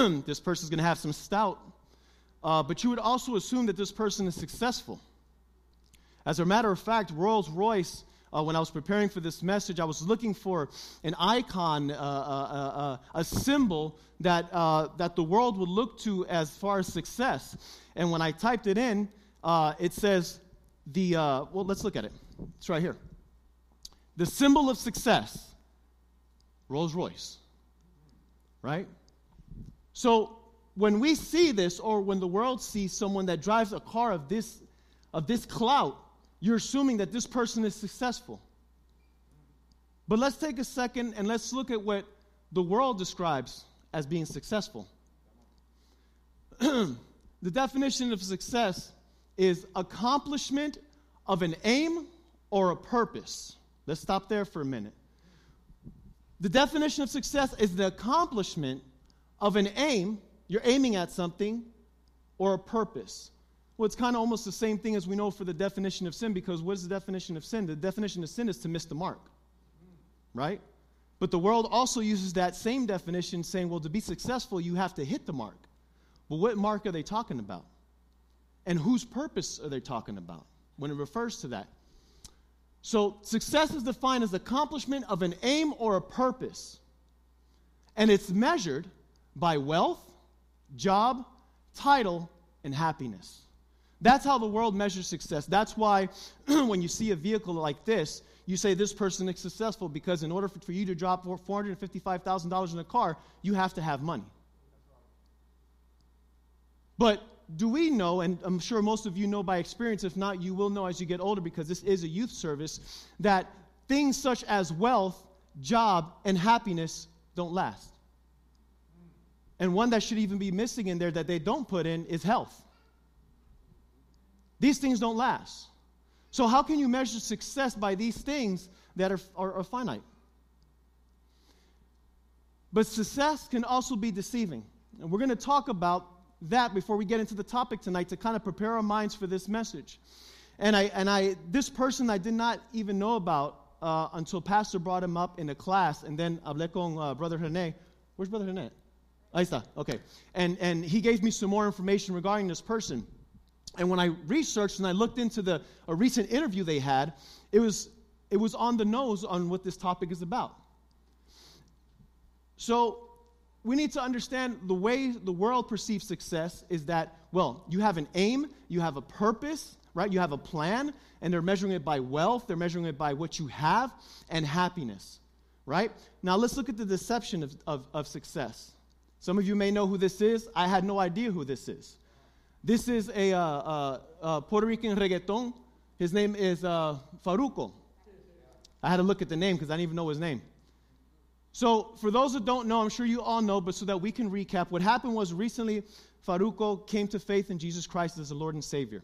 this person's going to have some stout. Uh, but you would also assume that this person is successful. As a matter of fact, Rolls Royce, uh, when I was preparing for this message, I was looking for an icon, uh, uh, uh a symbol that, uh, that the world would look to as far as success. And when I typed it in, uh, it says the, well, let's look at it. It's right here. The symbol of success, Rolls Royce. Right? So when we see this, or when the world sees someone that drives a car of this, of this clout, you're assuming that this person is successful. But let's take a second and let's look at what the world describes as being successful. the definition of success is accomplishment of an aim or a purpose. Let's stop there for a minute. The definition of success is the accomplishment of an aim, you're aiming at something, or a purpose. Well, it's kind of almost the same thing as we know for the definition of sin, because what is the definition of sin? The definition of sin is to miss the mark, right? But the world also uses that same definition, saying, well, to be successful, you have to hit the mark. Well, what mark are they talking about? And whose purpose are they talking about when it refers to that? So, success is defined as accomplishment of an aim or a purpose. And it's measured by wealth, job, title, and happiness. That's how the world measures success. That's why when you see a vehicle like this, you say this person is successful because in order for, you to drop $455,000 in a car, you have to have money. But do we know, and I'm sure most of you know by experience, if not, you will know as you get older because this is a youth service, that things such as wealth, job, and happiness don't last. And one that should even be missing in there that they don't put in is health. These things don't last. So, how can you measure success by these things that are, are, are finite? But success can also be deceiving. And we're going to talk about that before we get into the topic tonight to kind of prepare our minds for this message. And I, and I, this person I did not even know about uh, until Pastor brought him up in a class, and then hablé con uh, Brother René. Where's Brother René? Ahí está. Okay. And, and he gave me some more information regarding this person. And when I researched and I looked into the, a recent interview they had, it was, it was on the nose on what this topic is about. So we need to understand the way the world perceives success is that, well, you have an aim, you have a purpose, right? You have a plan, and they're measuring it by wealth, they're measuring it by what you have, and happiness, right? Now let's look at the deception of, of, of success. Some of you may know who this is. I had no idea who this is. This is a uh, uh, uh, Puerto Rican reggaeton. His name is uh, Farruko. I had to look at the name because I didn't even know his name. So, for those that don't know, I'm sure you all know, but so that we can recap, what happened was recently Farruko came to faith in Jesus Christ as the Lord and Savior.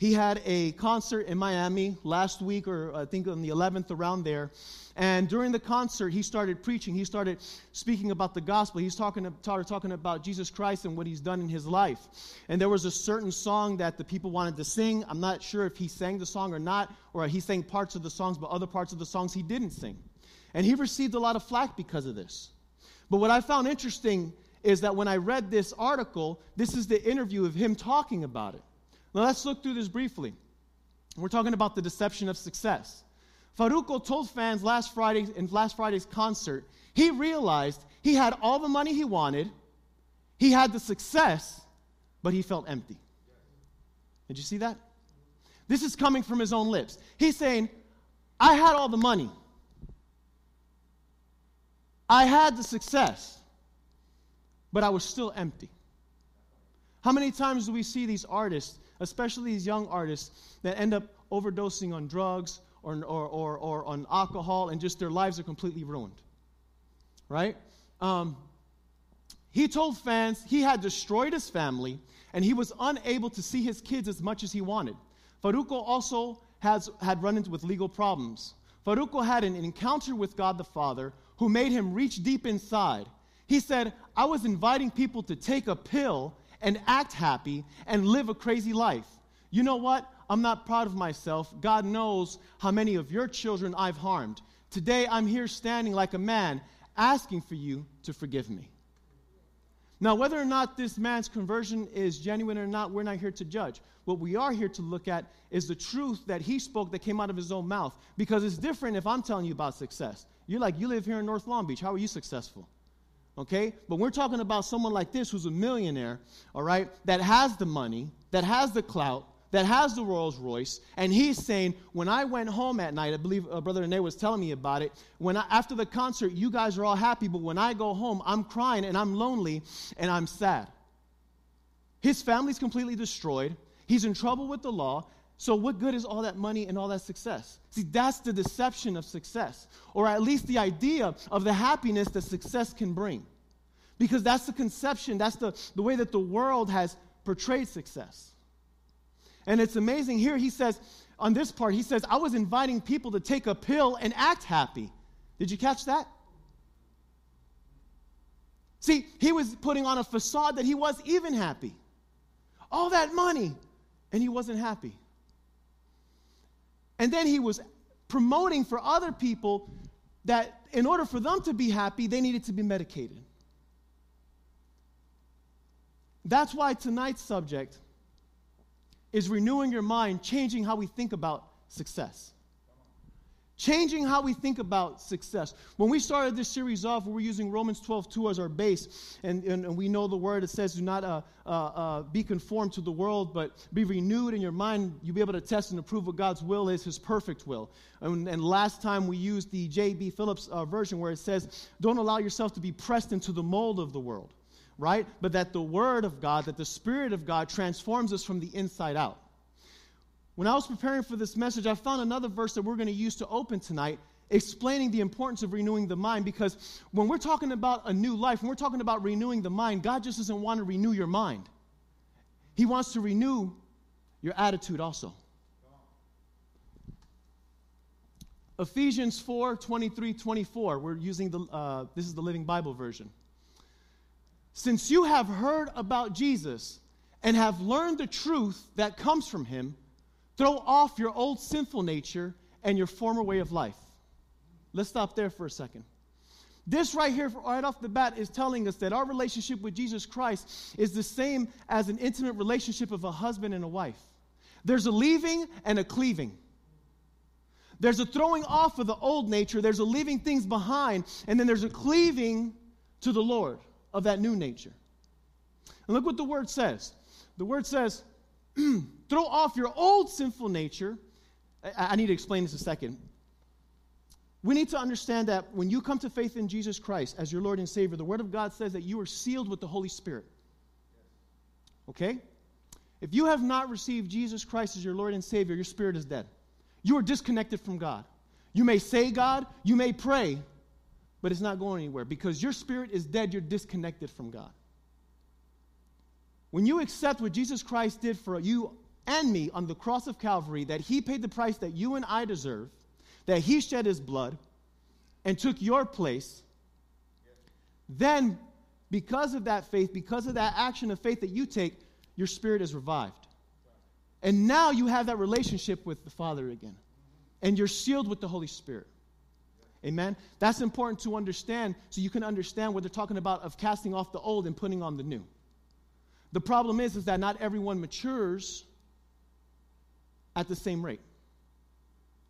He had a concert in Miami last week, or I think on the 11th, around there. And during the concert, he started preaching. He started speaking about the gospel. He's talking, talking about Jesus Christ and what he's done in his life. And there was a certain song that the people wanted to sing. I'm not sure if he sang the song or not, or he sang parts of the songs, but other parts of the songs he didn't sing. And he received a lot of flack because of this. But what I found interesting is that when I read this article, this is the interview of him talking about it. Now let's look through this briefly. We're talking about the deception of success. Farruko told fans last Friday in last Friday's concert, he realized he had all the money he wanted, he had the success, but he felt empty. Did you see that? This is coming from his own lips. He's saying, I had all the money. I had the success, but I was still empty. How many times do we see these artists especially these young artists that end up overdosing on drugs or, or, or, or on alcohol and just their lives are completely ruined. Right? Um, he told fans he had destroyed his family and he was unable to see his kids as much as he wanted. Farruko also has, had run into with legal problems. Farruko had an encounter with God the Father who made him reach deep inside. He said, I was inviting people to take a pill and act happy and live a crazy life. You know what? I'm not proud of myself. God knows how many of your children I've harmed. Today I'm here standing like a man asking for you to forgive me. Now, whether or not this man's conversion is genuine or not, we're not here to judge. What we are here to look at is the truth that he spoke that came out of his own mouth. Because it's different if I'm telling you about success. You're like, you live here in North Long Beach. How are you successful? Okay? But we're talking about someone like this who's a millionaire, all right, that has the money, that has the clout, that has the Rolls Royce, and he's saying, when I went home at night, I believe uh, Brother Rene was telling me about it. When I, after the concert, you guys are all happy, but when I go home, I'm crying and I'm lonely and I'm sad. His family's completely destroyed. He's in trouble with the law. So, what good is all that money and all that success? See, that's the deception of success, or at least the idea of the happiness that success can bring. Because that's the conception, that's the, the way that the world has portrayed success. And it's amazing here, he says, on this part, he says, I was inviting people to take a pill and act happy. Did you catch that? See, he was putting on a facade that he was even happy. All that money, and he wasn't happy. And then he was promoting for other people that in order for them to be happy, they needed to be medicated. That's why tonight's subject is renewing your mind, changing how we think about success. Changing how we think about success. When we started this series off, we were using Romans 12 2 as our base, and, and, and we know the word it says, Do not uh, uh, uh, be conformed to the world, but be renewed in your mind. You'll be able to test and approve what God's will is, His perfect will. And, and last time we used the J.B. Phillips uh, version where it says, Don't allow yourself to be pressed into the mold of the world right? But that the Word of God, that the Spirit of God transforms us from the inside out. When I was preparing for this message, I found another verse that we're going to use to open tonight, explaining the importance of renewing the mind. Because when we're talking about a new life, when we're talking about renewing the mind, God just doesn't want to renew your mind, He wants to renew your attitude also. Ephesians 4 23 24. We're using the, uh, this is the Living Bible version. Since you have heard about Jesus and have learned the truth that comes from him, throw off your old sinful nature and your former way of life. Let's stop there for a second. This right here, right off the bat, is telling us that our relationship with Jesus Christ is the same as an intimate relationship of a husband and a wife. There's a leaving and a cleaving. There's a throwing off of the old nature, there's a leaving things behind, and then there's a cleaving to the Lord of that new nature. And look what the word says. The word says, throw off your old sinful nature. I, I need to explain this a second. We need to understand that when you come to faith in Jesus Christ as your Lord and Savior, the Word of God says that you are sealed with the Holy Spirit. Okay? If you have not received Jesus Christ as your Lord and Savior, your spirit is dead. You are disconnected from God. You may say God, you may pray, but it's not going anywhere because your spirit is dead. You're disconnected from God. When you accept what Jesus Christ did for you and me on the cross of Calvary, that He paid the price that you and I deserve, that He shed His blood and took your place, then because of that faith, because of that action of faith that you take, your spirit is revived. And now you have that relationship with the Father again. And you're sealed with the Holy Spirit. Amen? That's important to understand so you can understand what they're talking about of casting off the old and putting on the new. The problem is, is that not everyone matures at the same rate.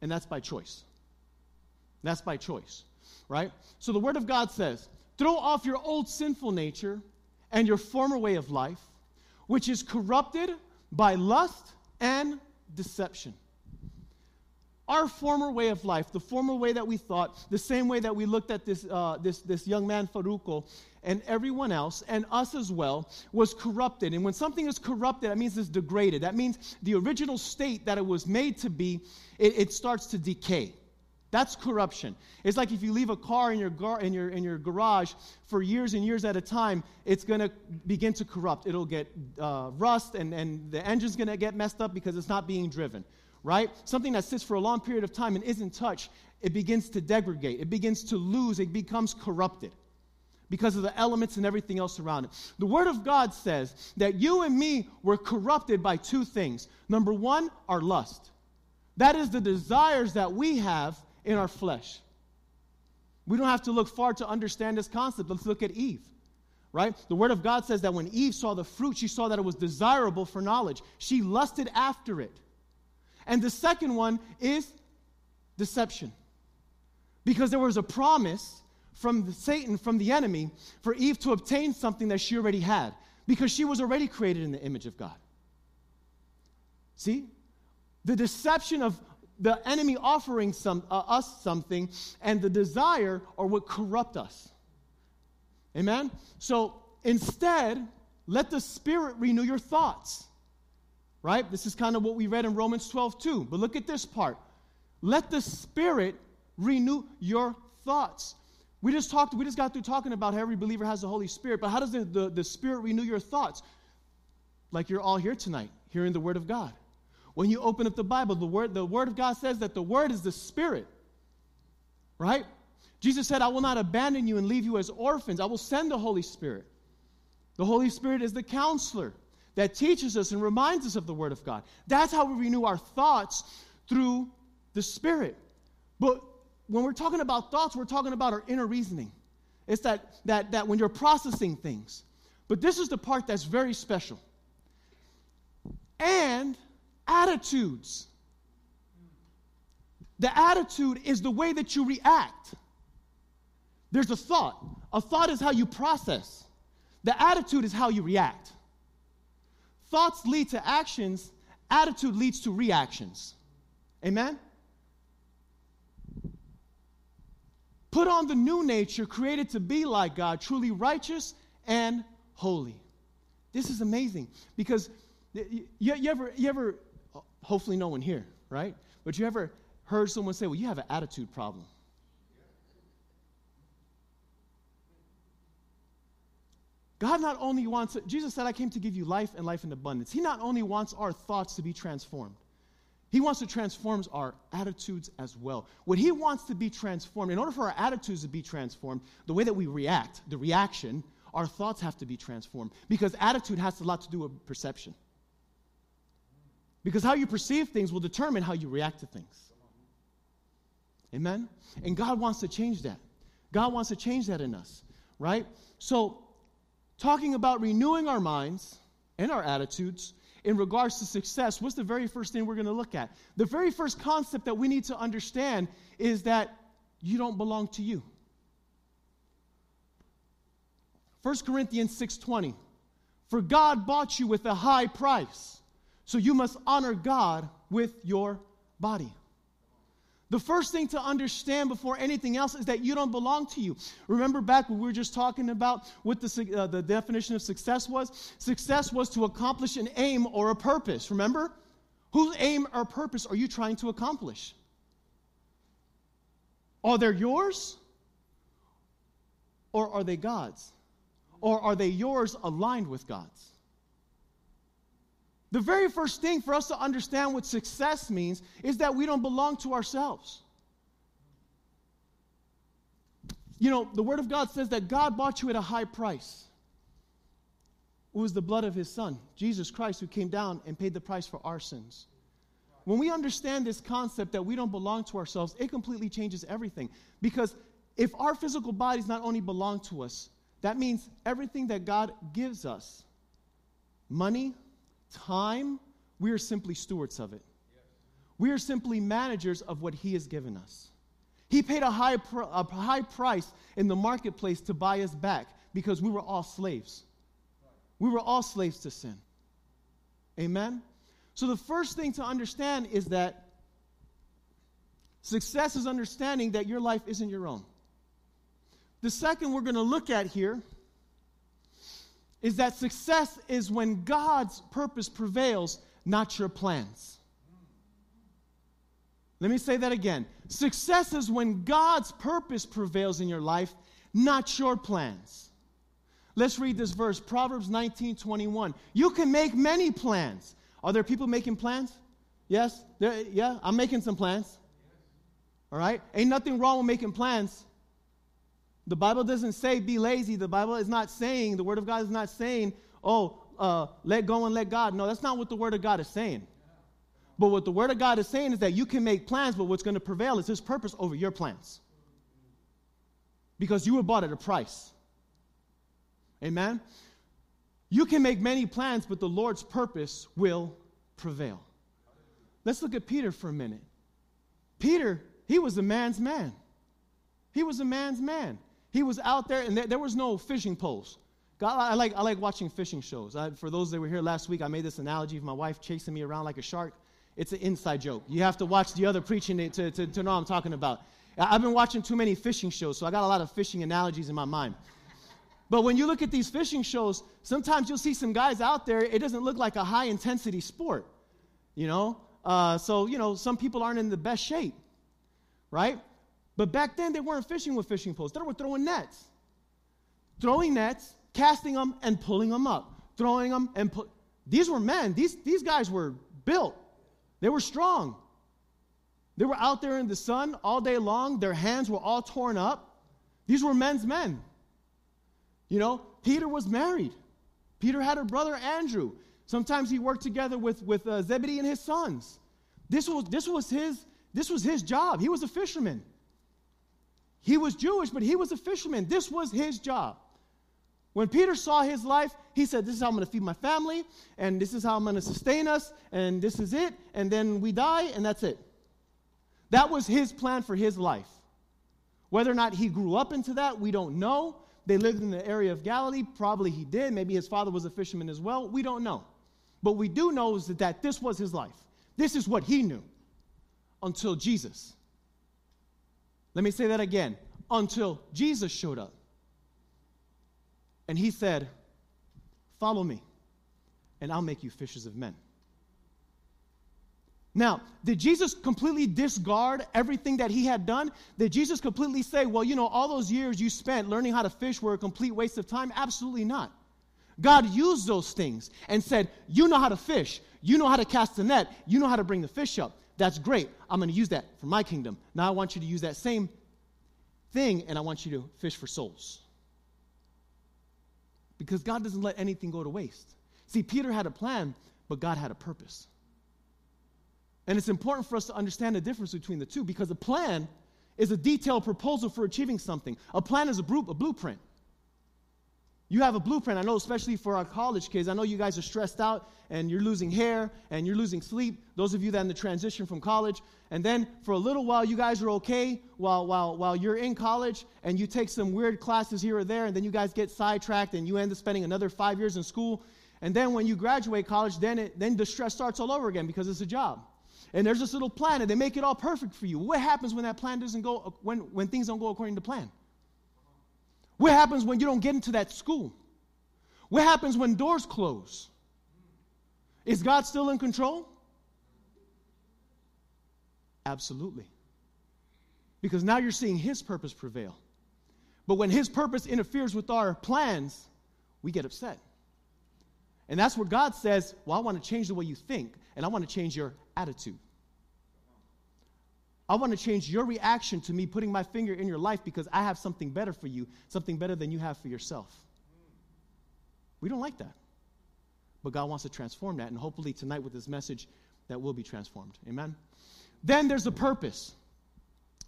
And that's by choice. That's by choice, right? So the Word of God says, throw off your old sinful nature and your former way of life, which is corrupted by lust and deception our former way of life, the former way that we thought, the same way that we looked at this, uh, this, this young man, Farruko, and everyone else, and us as well, was corrupted. And when something is corrupted, that means it's degraded. That means the original state that it was made to be, it, it starts to decay. That's corruption. It's like if you leave a car in your, gar- in your, in your garage for years and years at a time, it's going to begin to corrupt. It'll get uh, rust, and, and the engine's going to get messed up because it's not being driven right? Something that sits for a long period of time and isn't touched, it begins to degrade. It begins to lose. It becomes corrupted because of the elements and everything else around it. The Word of God says that you and me were corrupted by two things. Number one, our lust. That is the desires that we have in our flesh. We don't have to look far to understand this concept. Let's look at Eve. right? The Word of God says that when Eve saw the fruit, she saw that it was desirable for knowledge. She lusted after it. And the second one is deception. Because there was a promise from Satan, from the enemy, for Eve to obtain something that she already had, because she was already created in the image of God. See? The deception of the enemy offering some, uh, us something and the desire are what corrupt us. Amen? So instead, let the Spirit renew your thoughts. Right? This is kind of what we read in Romans 12 too. But look at this part. Let the Spirit renew your thoughts. We just talked, we just got through talking about how every believer has the Holy Spirit, but how does the, the, the Spirit renew your thoughts? Like you're all here tonight, hearing the Word of God. When you open up the Bible, the Word, the Word of God says that the Word is the Spirit. Right? Jesus said, I will not abandon you and leave you as orphans. I will send the Holy Spirit. The Holy Spirit is the counselor that teaches us and reminds us of the Word of God. That's how we renew our thoughts through the Spirit. But when we're talking about thoughts, we're talking about our inner reasoning. It's that, that, that when you're processing things. But this is the part that's very special. And attitudes. The attitude is the way that you react. There's a thought. A thought is how you process, the attitude is how you react. Thoughts lead to actions, attitude leads to reactions. Amen? Put on the new nature created to be like God, truly righteous and holy. This is amazing because you, you, ever, you ever, hopefully no one here, right? But you ever heard someone say, well, you have an attitude problem? God not only wants, Jesus said, I came to give you life and life in abundance. He not only wants our thoughts to be transformed, He wants to transform our attitudes as well. What He wants to be transformed, in order for our attitudes to be transformed, the way that we react, the reaction, our thoughts have to be transformed. Because attitude has a lot to do with perception. Because how you perceive things will determine how you react to things. Amen? And God wants to change that. God wants to change that in us, right? So, talking about renewing our minds and our attitudes in regards to success, what's the very first thing we're going to look at? The very first concept that we need to understand is that you don't belong to you. 1 Corinthians 6:20 For God bought you with a high price, so you must honor God with your body. The first thing to understand before anything else is that you don't belong to you. Remember back when we were just talking about what the, uh, the definition of success was? Success was to accomplish an aim or a purpose. Remember? Whose aim or purpose are you trying to accomplish? Are they yours? Or are they God's? Or are they yours aligned with God's? The very first thing for us to understand what success means is that we don't belong to ourselves. You know, the Word of God says that God bought you at a high price. It was the blood of His Son, Jesus Christ, who came down and paid the price for our sins. When we understand this concept that we don't belong to ourselves, it completely changes everything. Because if our physical bodies not only belong to us, that means everything that God gives us money, time, we are simply stewards of it. We are simply managers of what He has given us. He paid a high, pr- a high price in the marketplace to buy us back because we were all slaves. We were all slaves to sin. Amen? So, the first thing to understand is that success is understanding that your life isn't your own. The second we're going to look at here is that success is when God's purpose prevails, not your plans. Let me say that again. Success is when God's purpose prevails in your life, not your plans. Let's read this verse, Proverbs 19 21. You can make many plans. Are there people making plans? Yes? There, yeah, I'm making some plans. All right? Ain't nothing wrong with making plans. The Bible doesn't say be lazy. The Bible is not saying, the Word of God is not saying, oh, uh, let go and let God. No, that's not what the Word of God is saying. But what the Word of God is saying is that you can make plans, but what's going to prevail is His purpose over your plans. Because you were bought at a price. Amen? You can make many plans, but the Lord's purpose will prevail. Let's look at Peter for a minute. Peter, he was a man's man. He was a man's man. He was out there, and there, there was no fishing poles. God, I, like, I like watching fishing shows. I, for those that were here last week, I made this analogy of my wife chasing me around like a shark. It's an inside joke. You have to watch the other preaching to, to, to know what I'm talking about. I've been watching too many fishing shows, so I got a lot of fishing analogies in my mind. But when you look at these fishing shows, sometimes you'll see some guys out there, it doesn't look like a high intensity sport, you know? Uh, so, you know, some people aren't in the best shape, right? But back then, they weren't fishing with fishing poles, they were throwing nets. Throwing nets, casting them, and pulling them up. Throwing them and put. These were men, these, these guys were built, they were strong. They were out there in the sun all day long, their hands were all torn up. These were men's men. You know, Peter was married. Peter had a brother, Andrew. Sometimes he worked together with, with uh, Zebedee and his sons. This was, this, was his, this was his job. He was a fisherman. He was Jewish, but he was a fisherman. This was his job. When Peter saw his life, he said, This is how I'm going to feed my family, and this is how I'm going to sustain us, and this is it, and then we die, and that's it. That was his plan for his life. Whether or not he grew up into that, we don't know. They lived in the area of Galilee. Probably he did. Maybe his father was a fisherman as well. We don't know. But we do know is that, that this was his life. This is what he knew until Jesus. Let me say that again. Until Jesus showed up. And he said, Follow me, and I'll make you fishers of men. Now, did Jesus completely discard everything that he had done? Did Jesus completely say, well, you know, all those years you spent learning how to fish were a complete waste of time? Absolutely not. God used those things and said, you know how to fish, you know how to cast the net, you know how to bring the fish up. That's great. I'm going to use that for my kingdom. Now I want you to use that same thing and I want you to fish for souls. Because God doesn't let anything go to waste. See, Peter had a plan, but God had a purpose. And it's important for us to understand the difference between the two because a plan is a detailed proposal for achieving something. A plan is a, blueprint. You have a blueprint. I know, especially for our college kids, I know you guys are stressed out and you're losing hair and you're losing sleep. Those of you that are in the transition from college. And then for a little while, you guys are okay while, while, while you're in college and you take some weird classes here or there. And then you guys get sidetracked and you end up spending another five years in school. And then when you graduate college, then, it, then the stress starts all over again because it's a job and there's this little plan, and they make it all perfect for you. What happens when that plan doesn't go, when, when things don't go according to plan? What happens when you don't get into that school? What happens when doors close? Is God still in control? Absolutely. Because now you're seeing His purpose prevail. But when His purpose interferes with our plans, we get upset. And that's where God says, Well, I want to change the way you think, and I want to change your attitude. I want to change your reaction to me putting my finger in your life because I have something better for you, something better than you have for yourself. We don't like that. But God wants to transform that, and hopefully tonight with this message, that will be transformed. Amen? Then there's the purpose.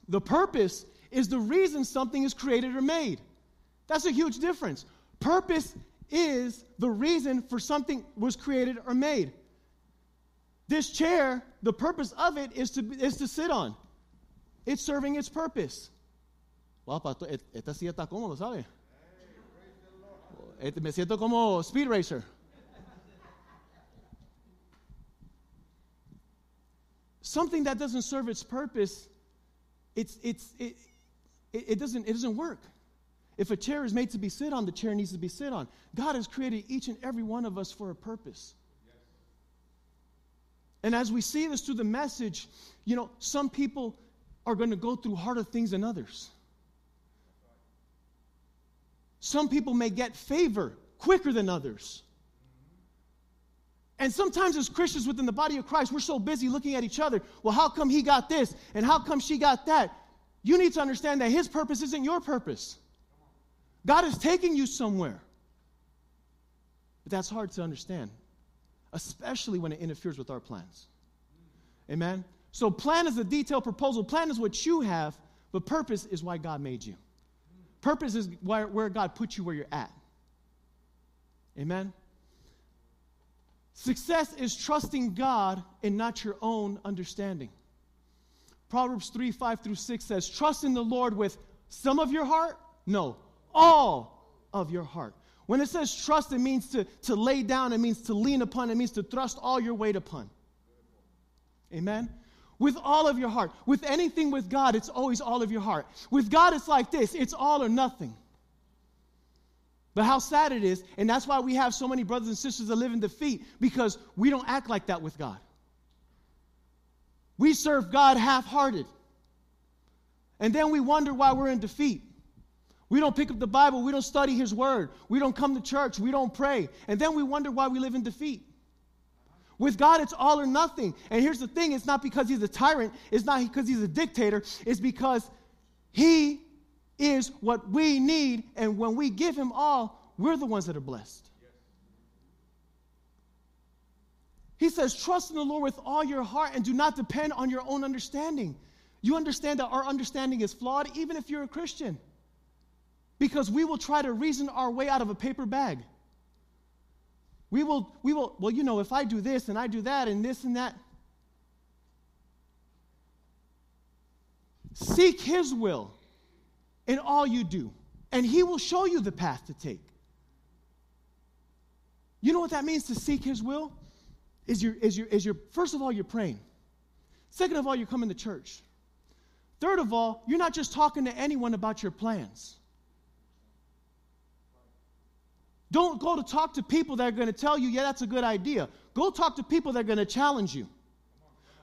The purpose is the reason something is created or made. That's a huge difference. Purpose is the reason for something was created or made. This chair, the purpose of it is to, is to sit on. It's serving its purpose. Wow, pastor, esta silla está cómodo, ¿sabe? Me siento como speed racer. Something that doesn't serve its purpose, it's, it's, it, it, doesn't, it doesn't work. If a chair is made to be sit on, the chair needs to be sit on. God has created each and every one of us for a purpose. And as we see this through the message, you know, some people are going to go through harder things than others. Some people may get favor quicker than others. And sometimes, as Christians within the body of Christ, we're so busy looking at each other. Well, how come he got this? And how come she got that? You need to understand that his purpose isn't your purpose. God is taking you somewhere. But that's hard to understand, especially when it interferes with our plans. Amen? So, plan is a detailed proposal. Plan is what you have, but purpose is why God made you. Purpose is where, where God put you where you're at. Amen. Success is trusting God and not your own understanding. Proverbs 3 5 through 6 says, Trust in the Lord with some of your heart? No, all of your heart. When it says trust, it means to, to lay down, it means to lean upon, it means to thrust all your weight upon. Amen? With all of your heart. With anything with God, it's always all of your heart. With God, it's like this it's all or nothing. But how sad it is, and that's why we have so many brothers and sisters that live in defeat, because we don't act like that with God. We serve God half hearted. And then we wonder why we're in defeat. We don't pick up the Bible. We don't study His Word. We don't come to church. We don't pray. And then we wonder why we live in defeat. With God, it's all or nothing. And here's the thing it's not because He's a tyrant, it's not because He's a dictator, it's because He is what we need. And when we give Him all, we're the ones that are blessed. He says, Trust in the Lord with all your heart and do not depend on your own understanding. You understand that our understanding is flawed, even if you're a Christian. Because we will try to reason our way out of a paper bag. We will, we will, well, you know, if I do this and I do that and this and that. Seek His will in all you do, and He will show you the path to take. You know what that means to seek His will? Is your, is your, is your, first of all, you're praying. Second of all, you're coming to church. Third of all, you're not just talking to anyone about your plans. Don't go to talk to people that are going to tell you, yeah, that's a good idea. Go talk to people that are going to challenge you.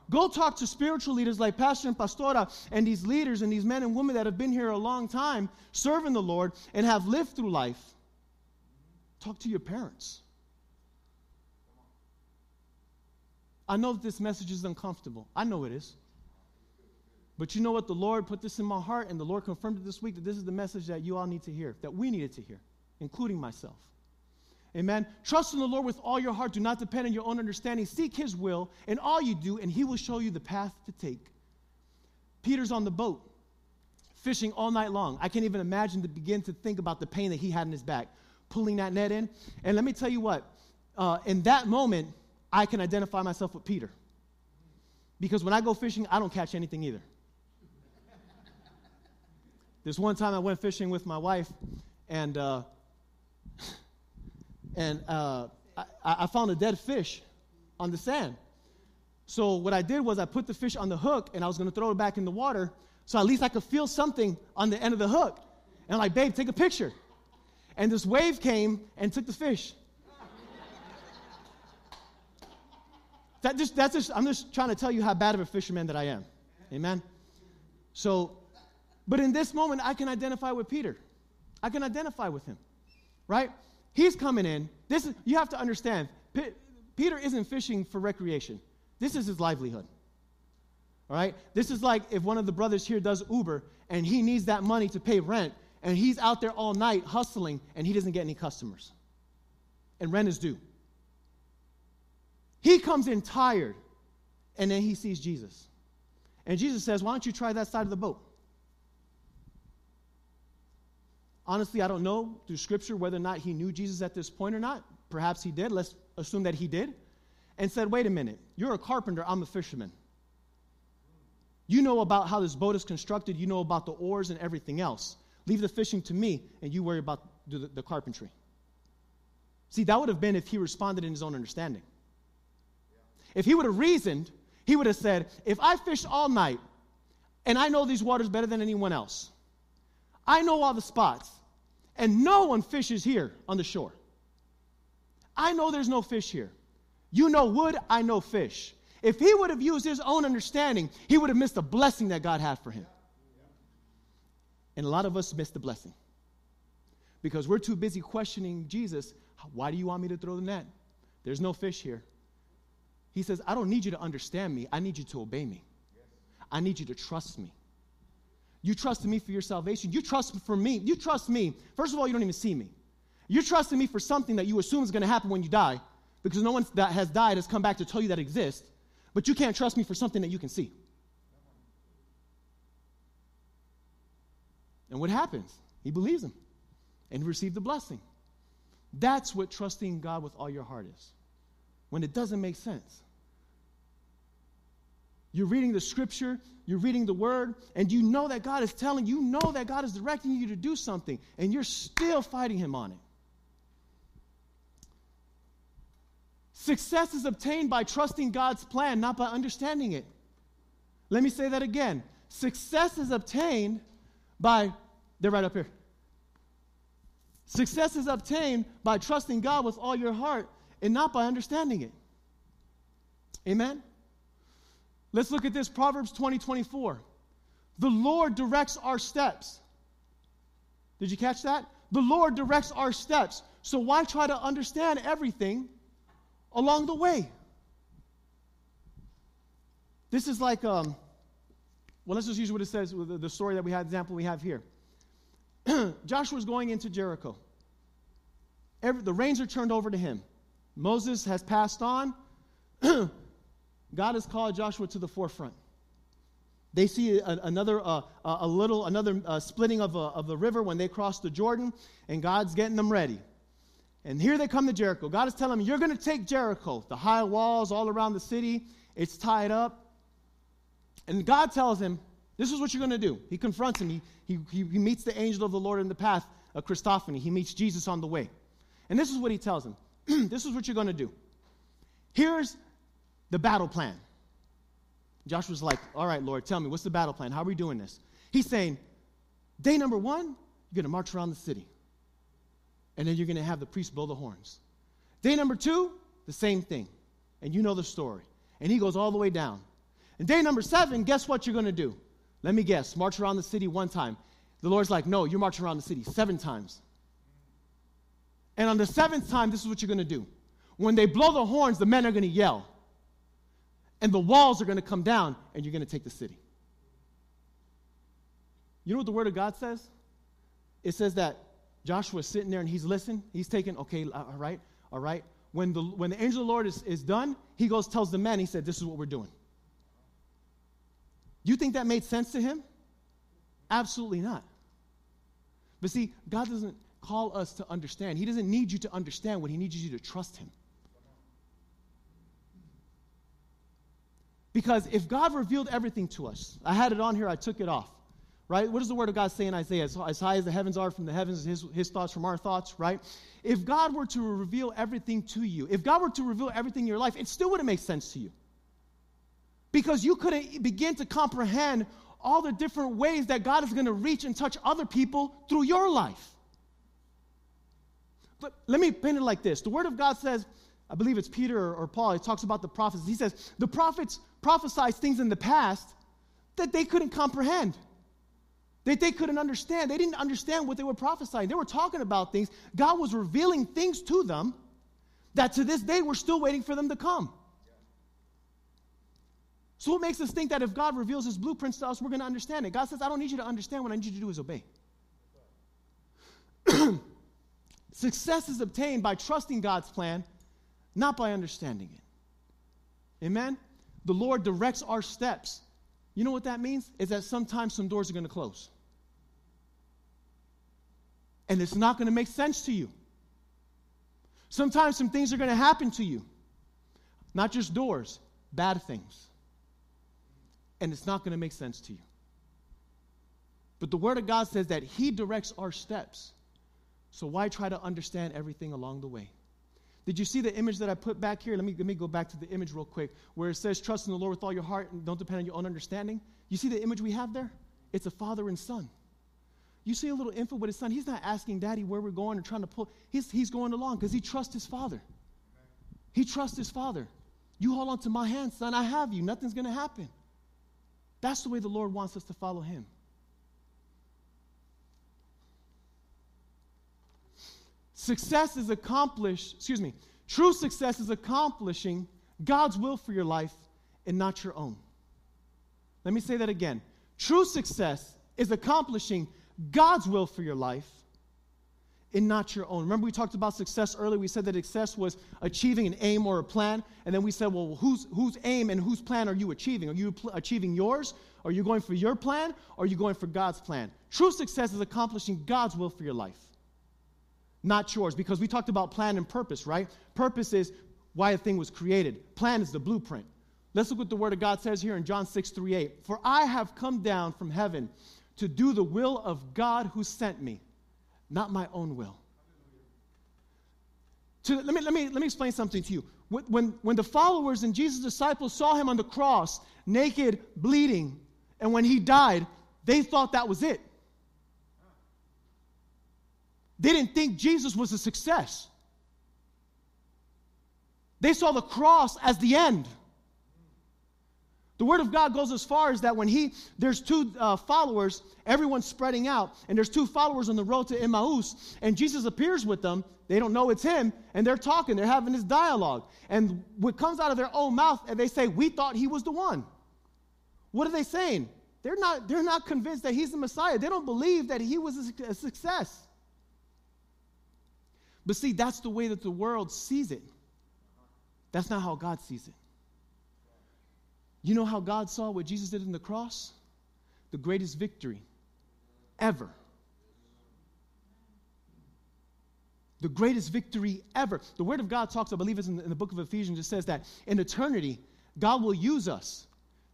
Go talk to spiritual leaders like Pastor and Pastora and these leaders and these men and women that have been here a long time serving the Lord and have lived through life. Talk to your parents. I know that this message is uncomfortable. I know it is. But you know what? The Lord put this in my heart, and the Lord confirmed it this week that this is the message that you all need to hear, that we needed to hear, including myself. Amen. Trust in the Lord with all your heart. Do not depend on your own understanding. Seek His will in all you do, and He will show you the path to take. Peter's on the boat, fishing all night long. I can't even imagine to begin to think about the pain that he had in his back, pulling that net in. And let me tell you what, uh, in that moment, I can identify myself with Peter. Because when I go fishing, I don't catch anything either. this one time I went fishing with my wife, and uh, and uh, I, I found a dead fish on the sand. So what I did was I put the fish on the hook and I was going to throw it back in the water so at least I could feel something on the end of the hook. And I'm like, babe, take a picture. And this wave came and took the fish. that just, that's just, I'm just trying to tell you how bad of a fisherman that I am. Amen? So, but in this moment, I can identify with Peter. I can identify with him, right? He's coming in. This is, you have to understand, P- Peter isn't fishing for recreation. This is his livelihood. All right? This is like if one of the brothers here does Uber and he needs that money to pay rent and he's out there all night hustling and he doesn't get any customers. And rent is due. He comes in tired and then he sees Jesus. And Jesus says, Why don't you try that side of the boat? Honestly, I don't know through scripture whether or not he knew Jesus at this point or not. Perhaps he did. Let's assume that he did. And said, Wait a minute, you're a carpenter, I'm a fisherman. You know about how this boat is constructed, you know about the oars and everything else. Leave the fishing to me, and you worry about the, the carpentry. See, that would have been if he responded in his own understanding. If he would have reasoned, he would have said, If I fish all night and I know these waters better than anyone else, I know all the spots and no one fishes here on the shore. I know there's no fish here. You know wood, I know fish. If he would have used his own understanding, he would have missed the blessing that God had for him. And a lot of us miss the blessing because we're too busy questioning Jesus. Why do you want me to throw the net? There's no fish here. He says, I don't need you to understand me. I need you to obey me. I need you to trust me. You trust in me for your salvation. You trust for me. You trust me. First of all, you don't even see me. You're trusting me for something that you assume is going to happen when you die because no one that has died has come back to tell you that exists. But you can't trust me for something that you can see. And what happens? He believes him and received the blessing. That's what trusting God with all your heart is. When it doesn't make sense. You're reading the scripture, you're reading the word, and you know that God is telling you, know that God is directing you to do something, and you're still fighting Him on it. Success is obtained by trusting God's plan, not by understanding it. Let me say that again. Success is obtained by, they're right up here. Success is obtained by trusting God with all your heart and not by understanding it. Amen? Let's look at this Proverbs 20 24. The Lord directs our steps. Did you catch that? The Lord directs our steps. So why try to understand everything along the way. This is like, um, well, let's just use what it says, with the story that we had, example we have here. Joshua's going into Jericho. Every, the reins are turned over to him. Moses has passed on. God has called Joshua to the forefront. They see a, another, uh, a little, another uh, splitting of, a, of the river when they cross the Jordan, and God's getting them ready. And here they come to Jericho. God is telling them, You're going to take Jericho, the high walls all around the city. It's tied up. And God tells him, This is what you're going to do. He confronts him. He, he, he meets the angel of the Lord in the path, of Christophany. He meets Jesus on the way. And this is what he tells him This is what you're going to do. Here's the battle plan. Joshua's like, All right, Lord, tell me, what's the battle plan? How are we doing this? He's saying, Day number one, you're going to march around the city and then you're going to have the priest blow the horns. Day number two, the same thing. And you know the story. And he goes all the way down. And day number seven, guess what you're going to do? Let me guess, march around the city one time. The Lord's like, no, you're marching around the city seven times. And on the seventh time, this is what you're going to do. When they blow the horns, the men are going to yell. And the walls are going to come down, and you're going to take the city. You know what the Word of God says? It says that Joshua's sitting there and he's listening. He's taking, okay, uh, all right, all right. When the, when the angel of the Lord is, is done, he goes, tells the men, he said, this is what we're doing. You think that made sense to him? Absolutely not. But see, God doesn't call us to understand. He doesn't need you to understand what He needs you to trust Him. Because if God revealed everything to us, I had it on here, I took it off right? What does the Word of God say in Isaiah? As, as high as the heavens are from the heavens, his, his thoughts from our thoughts, right? If God were to reveal everything to you, if God were to reveal everything in your life, it still wouldn't make sense to you. Because you couldn't begin to comprehend all the different ways that God is going to reach and touch other people through your life. But let me paint it like this the Word of God says, I believe it's Peter or, Paul, he talks about the prophets. He says, the prophets prophesied things in the past that they couldn't comprehend. That they couldn't understand. They didn't understand what they were prophesying. They were talking about things. God was revealing things to them that to this day we're still waiting for them to come. So, what makes us think that if God reveals his blueprints to us, we're going to understand it? God says, I don't need you to understand. What I need you to do is obey. Success is obtained by trusting God's plan, not by understanding it. Amen? The Lord directs our steps. You know what that means? Is that sometimes some doors are going to close. And it's not going to make sense to you. Sometimes some things are going to happen to you. Not just doors, bad things. And it's not going to make sense to you. But the Word of God says that He directs our steps. So why try to understand everything along the way? Did you see the image that I put back here? Let me, let me go back to the image real quick, where it says, Trust in the Lord with all your heart and don't depend on your own understanding. You see the image we have there? It's a father and son. You see a little infant with his son. He's not asking daddy where we're going or trying to pull. He's, he's going along because he trusts his father. He trusts his father. You hold on to my hand, son. I have you. Nothing's going to happen. That's the way the Lord wants us to follow him. Success is accomplished, excuse me, true success is accomplishing God's will for your life and not your own. Let me say that again. True success is accomplishing God's will for your life and not your own. Remember, we talked about success earlier. We said that success was achieving an aim or a plan. And then we said, well, whose, whose aim and whose plan are you achieving? Are you pl- achieving yours? Are you going for your plan? Or are you going for God's plan? True success is accomplishing God's will for your life not chores, because we talked about plan and purpose, right? Purpose is why a thing was created, plan is the blueprint. Let's look what the Word of God says here in John 6 3 8. For I have come down from heaven to do the will of God who sent me, not my own will. To, let, me, let, me, let me explain something to you. When, when the followers and Jesus' disciples saw him on the cross, naked, bleeding, and when he died, they thought that was it. They didn't think Jesus was a success. They saw the cross as the end. The word of God goes as far as that when he there's two uh, followers, everyone's spreading out, and there's two followers on the road to Emmaus, and Jesus appears with them. They don't know it's him, and they're talking, they're having this dialogue, and what comes out of their own mouth, and they say, "We thought he was the one." What are they saying? They're not they're not convinced that he's the Messiah. They don't believe that he was a, a success. But see, that's the way that the world sees it. That's not how God sees it. You know how God saw what Jesus did in the cross? The greatest victory ever. The greatest victory ever. The Word of God talks, I believe it's in the, in the book of Ephesians, it says that in eternity, God will use us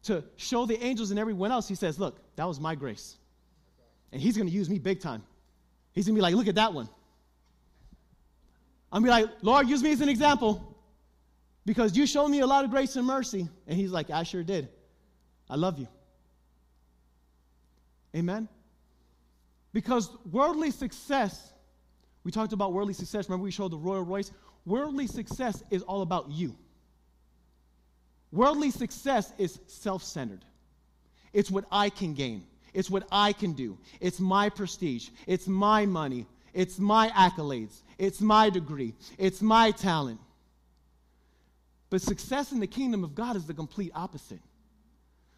to show the angels and everyone else. He says, Look, that was my grace. And He's going to use me big time. He's going to be like, Look at that one. I'm be like, Lord, use me as an example because you showed me a lot of grace and mercy. And he's like, I sure did. I love you. Amen? Because worldly success, we talked about worldly success. Remember, we showed the Royal Royce? Worldly success is all about you. Worldly success is self centered, it's what I can gain, it's what I can do, it's my prestige, it's my money, it's my accolades, it's my degree, it's my talent. But success in the kingdom of God is the complete opposite.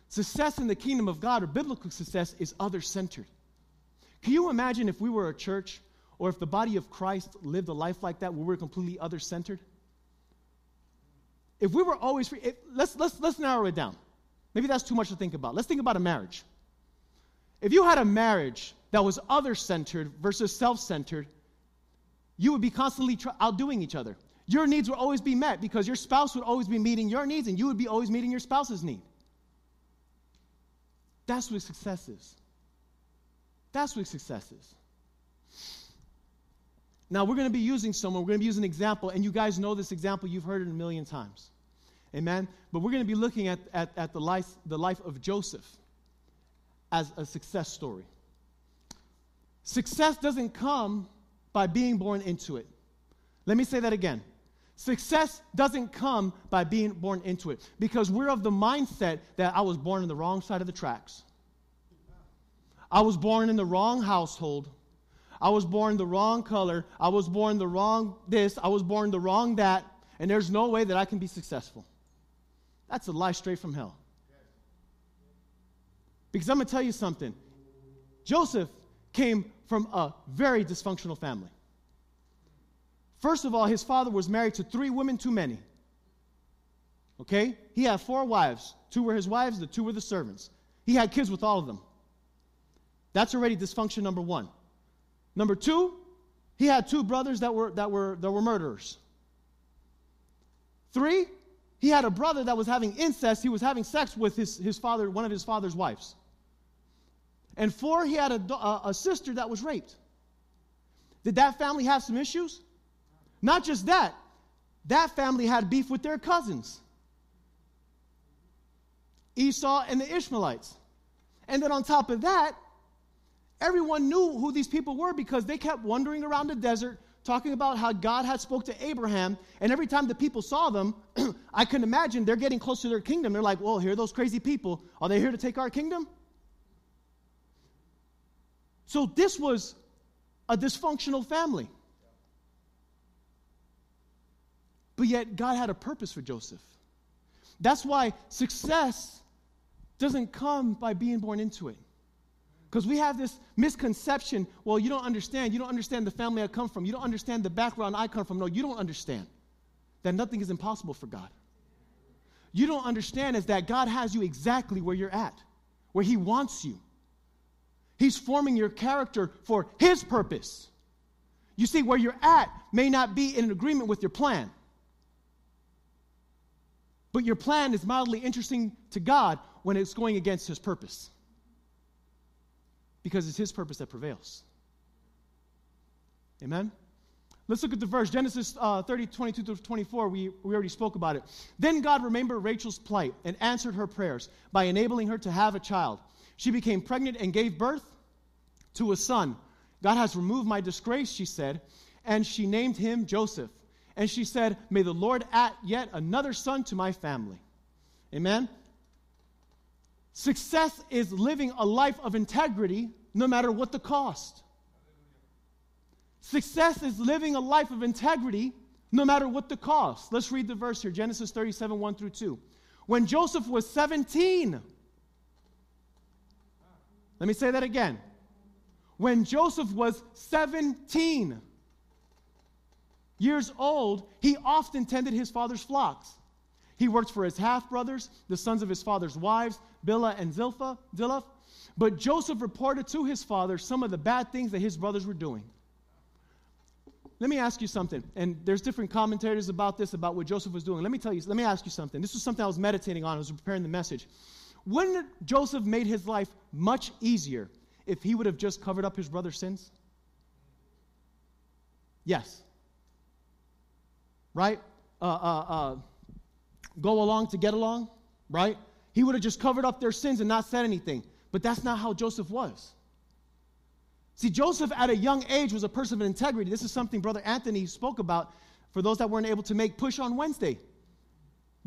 Success in the kingdom of God, or biblical success, is other centered. Can you imagine if we were a church or if the body of Christ lived a life like that where we were completely other centered? If we were always free, let's, let's, let's narrow it down. Maybe that's too much to think about. Let's think about a marriage. If you had a marriage that was other centered versus self centered, you would be constantly outdoing each other your needs would always be met because your spouse would always be meeting your needs and you would be always meeting your spouse's need. That's what success is. That's what success is. Now, we're going to be using someone, we're going to be using an example, and you guys know this example, you've heard it a million times. Amen? But we're going to be looking at, at, at the, life, the life of Joseph as a success story. Success doesn't come by being born into it. Let me say that again. Success doesn't come by being born into it because we're of the mindset that I was born in the wrong side of the tracks. I was born in the wrong household. I was born the wrong color. I was born the wrong this. I was born the wrong that. And there's no way that I can be successful. That's a lie straight from hell. Because I'm going to tell you something. Joseph came from a very dysfunctional family. First of all, his father was married to three women too many. Okay? He had four wives. Two were his wives, the two were the servants. He had kids with all of them. That's already dysfunction number one. Number two, he had two brothers that were, that were, that were murderers. Three, he had a brother that was having incest. He was having sex with his, his father, one of his father's wives. And four, he had a, a, sister that was raped. Did that family have some issues? Not just that, that family had beef with their cousins Esau and the Ishmaelites. And then on top of that, everyone knew who these people were because they kept wandering around the desert talking about how God had spoke to Abraham and every time the people saw them I can imagine they're getting close to their kingdom they're like well here are those crazy people are they here to take our kingdom so this was a dysfunctional family But yet, God had a purpose for Joseph. That's why success doesn't come by being born into it. Because we have this misconception well, you don't understand. You don't understand the family I come from. You don't understand the background I come from. No, you don't understand that nothing is impossible for God. You don't understand is that God has you exactly where you're at, where He wants you. He's forming your character for His purpose. You see, where you're at may not be in agreement with your plan. But your plan is mildly interesting to God when it's going against His purpose. Because it's His purpose that prevails. Amen? Let's look at the verse Genesis uh, 30, 22 to 24. We, we already spoke about it. Then God remembered Rachel's plight and answered her prayers by enabling her to have a child. She became pregnant and gave birth to a son. God has removed my disgrace, she said, and she named him Joseph. And she said, May the Lord add yet another son to my family. Amen. Success is living a life of integrity no matter what the cost. Success is living a life of integrity no matter what the cost. Let's read the verse here Genesis 37 1 through 2. When Joseph was 17, let me say that again. When Joseph was 17 years old, he often tended his father's flocks. He worked for his half brothers, the sons of his father's wives, Bilhah and Zilpah, Zilpah. But Joseph reported to his father some of the bad things that his brothers were doing. Let me ask you something, and there's different commentators about this, about what Joseph was doing. Let me tell you, let me ask you something. This was something I was meditating on, I was preparing the message. Wouldn't Joseph made his life much easier if he would have just covered up his brother's sins? Yes. Right? Uh, uh, uh, go along to get along, right? He would have just covered up their sins and not said anything. But that's not how Joseph was. See, Joseph at a young age was a person of integrity. This is something Brother Anthony spoke about for those that weren't able to make push on Wednesday.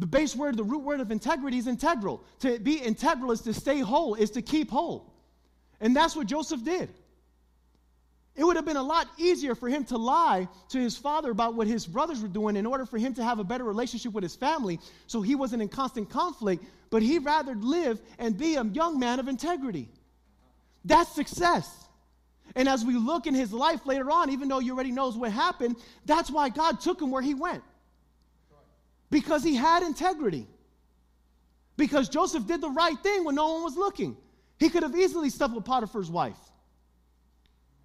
The base word, the root word of integrity is integral. To be integral is to stay whole, is to keep whole. And that's what Joseph did. It would have been a lot easier for him to lie to his father about what his brothers were doing in order for him to have a better relationship with his family so he wasn't in constant conflict, but he'd rather live and be a young man of integrity. That's success. And as we look in his life later on, even though you already knows what happened, that's why God took him where he went. Because he had integrity. Because Joseph did the right thing when no one was looking. He could have easily slept with Potiphar's wife.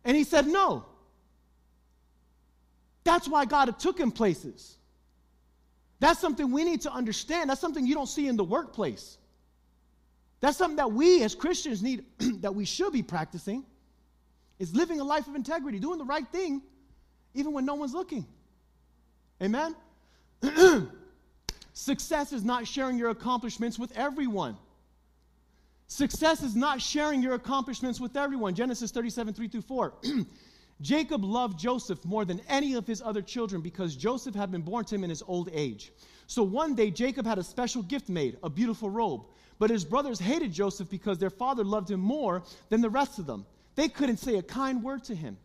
And he said no. That's why God took him places. That's something we need to understand. That's something you don't see in the workplace. That's something that we as Christians need, that we should be practicing, is living a life of integrity, doing the right thing, even when no one's looking. Amen? Success is not sharing your accomplishments with everyone. Success is not sharing your accomplishments with everyone. Genesis 37, 3 through 4. Jacob loved Joseph more than any of his other children because Joseph had been born to him in his old age. So one day, Jacob had a special gift made, a beautiful robe. But his brothers hated Joseph because their father loved him more than the rest of them. They couldn't say a kind word to him.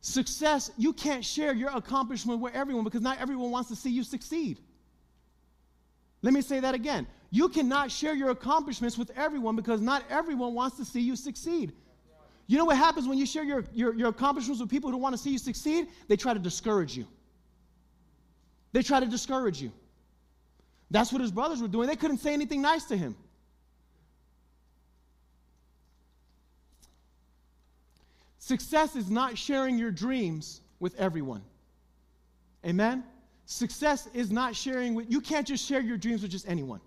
Success, you can't share your accomplishment with everyone because not everyone wants to see you succeed. Let me say that again. You cannot share your accomplishments with everyone because not everyone wants to see you succeed. You know what happens when you share your, your, your accomplishments with people who want to see you succeed? They try to discourage you. They try to discourage you. That's what his brothers were doing. They couldn't say anything nice to him. Success is not sharing your dreams with everyone. Amen? Success is not sharing with, you can't just share your dreams with just anyone.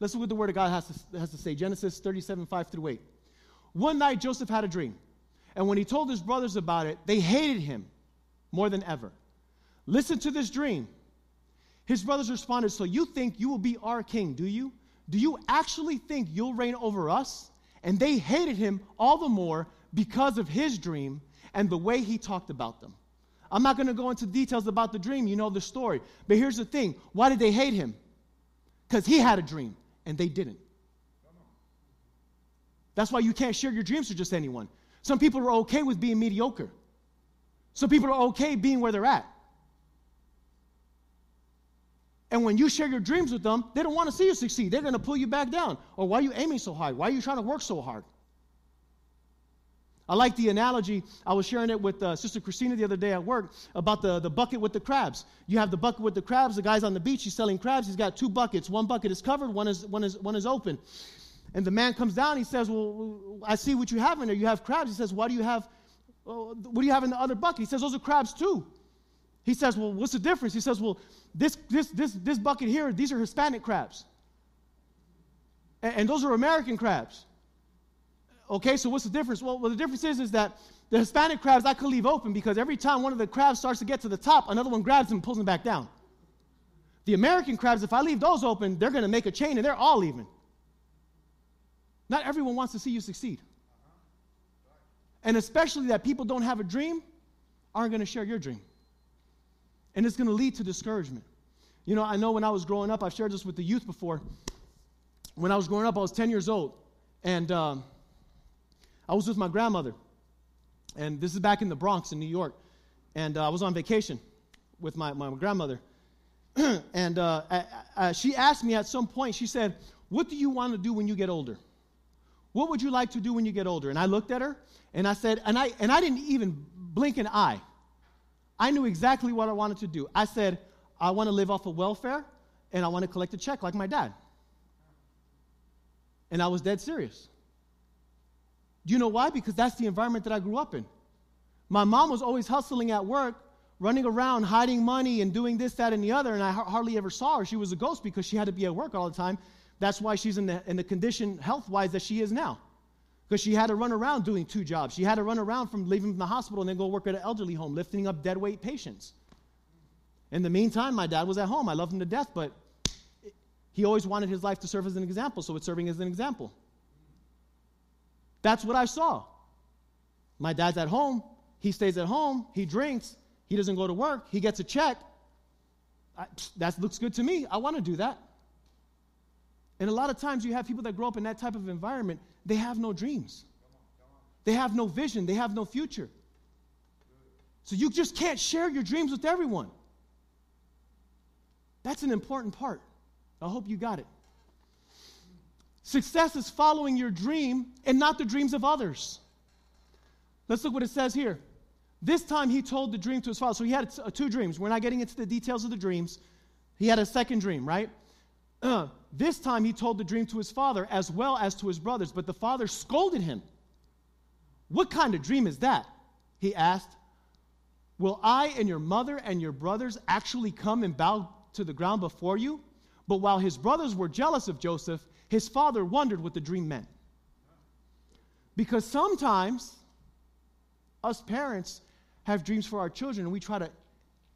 Let's look what the Word of God has to, has to say Genesis 37, 5 through 8. One night, Joseph had a dream. And when he told his brothers about it, they hated him more than ever. Listen to this dream. His brothers responded, So you think you will be our king, do you? Do you actually think you'll reign over us? And they hated him all the more because of his dream and the way he talked about them. I'm not going to go into details about the dream, you know the story. But here's the thing why did they hate him? Because he had a dream and they didn't. That's why you can't share your dreams with just anyone. Some people are okay with being mediocre, some people are okay being where they're at. And when you share your dreams with them, they don't want to see you succeed. They're going to pull you back down. Or why are you aiming so high? Why are you trying to work so hard? I like the analogy. I was sharing it with uh, Sister Christina the other day at work about the, the bucket with the crabs. You have the bucket with the crabs. The guy's on the beach. He's selling crabs. He's got two buckets. One bucket is covered. One is, one is, one is open. And the man comes down. He says, Well, I see what you have in there. You have crabs. He says, Why do you have, well, what do you have in the other bucket? He says, Those are crabs too. He says, Well, what's the difference? He says, Well, this, this, this, this bucket here, these are Hispanic crabs. And, and those are American crabs. Okay, so what's the difference? Well, well, the difference is, is that the Hispanic crabs I could leave open because every time one of the crabs starts to get to the top, another one grabs them and pulls them back down. The American crabs, if I leave those open, they're going to make a chain and they're all leaving. Not everyone wants to see you succeed. And especially that people don't have a dream aren't going to share your dream. And it's going to lead to discouragement. You know, I know when I was growing up, I've shared this with the youth before. When I was growing up, I was 10 years old. And um, I was with my grandmother. And this is back in the Bronx in New York. And uh, I was on vacation with my, my grandmother. and uh, I, I, she asked me at some point, she said, What do you want to do when you get older? What would you like to do when you get older? And I looked at her and I said, and I, and I didn't even blink an eye. I knew exactly what I wanted to do. I said, I want to live off of welfare and I want to collect a check like my dad. And I was dead serious. Do you know why? Because that's the environment that I grew up in. My mom was always hustling at work, running around, hiding money, and doing this, that, and the other, and I hardly ever saw her. She was a ghost because she had to be at work all the time. That's why she's in the, in the condition health wise that she is now. Because she had to run around doing two jobs. She had to run around from leaving from the hospital and then go work at an elderly home, lifting up dead weight patients. In the meantime, my dad was at home. I loved him to death, but he always wanted his life to serve as an example, so it's serving as an example. That's what I saw. My dad's at home. He stays at home. He drinks. He doesn't go to work. He gets a check. I, that looks good to me. I want to do that. And a lot of times you have people that grow up in that type of environment, they have no dreams. They have no vision. They have no future. So you just can't share your dreams with everyone. That's an important part. I hope you got it. Success is following your dream and not the dreams of others. Let's look what it says here. This time he told the dream to his father. So he had two dreams. We're not getting into the details of the dreams. He had a second dream, right? Uh, this time he told the dream to his father as well as to his brothers, but the father scolded him. What kind of dream is that? He asked. Will I and your mother and your brothers actually come and bow to the ground before you? But while his brothers were jealous of Joseph, his father wondered what the dream meant. Because sometimes us parents have dreams for our children and we try to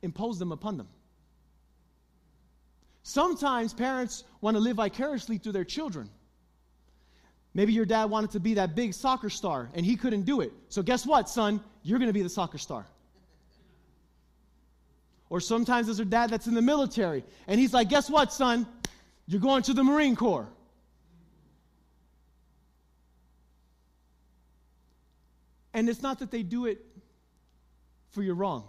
impose them upon them. Sometimes parents want to live vicariously through their children. Maybe your dad wanted to be that big soccer star and he couldn't do it. So, guess what, son? You're going to be the soccer star. Or sometimes there's a dad that's in the military and he's like, guess what, son? You're going to the Marine Corps. And it's not that they do it for your wrong.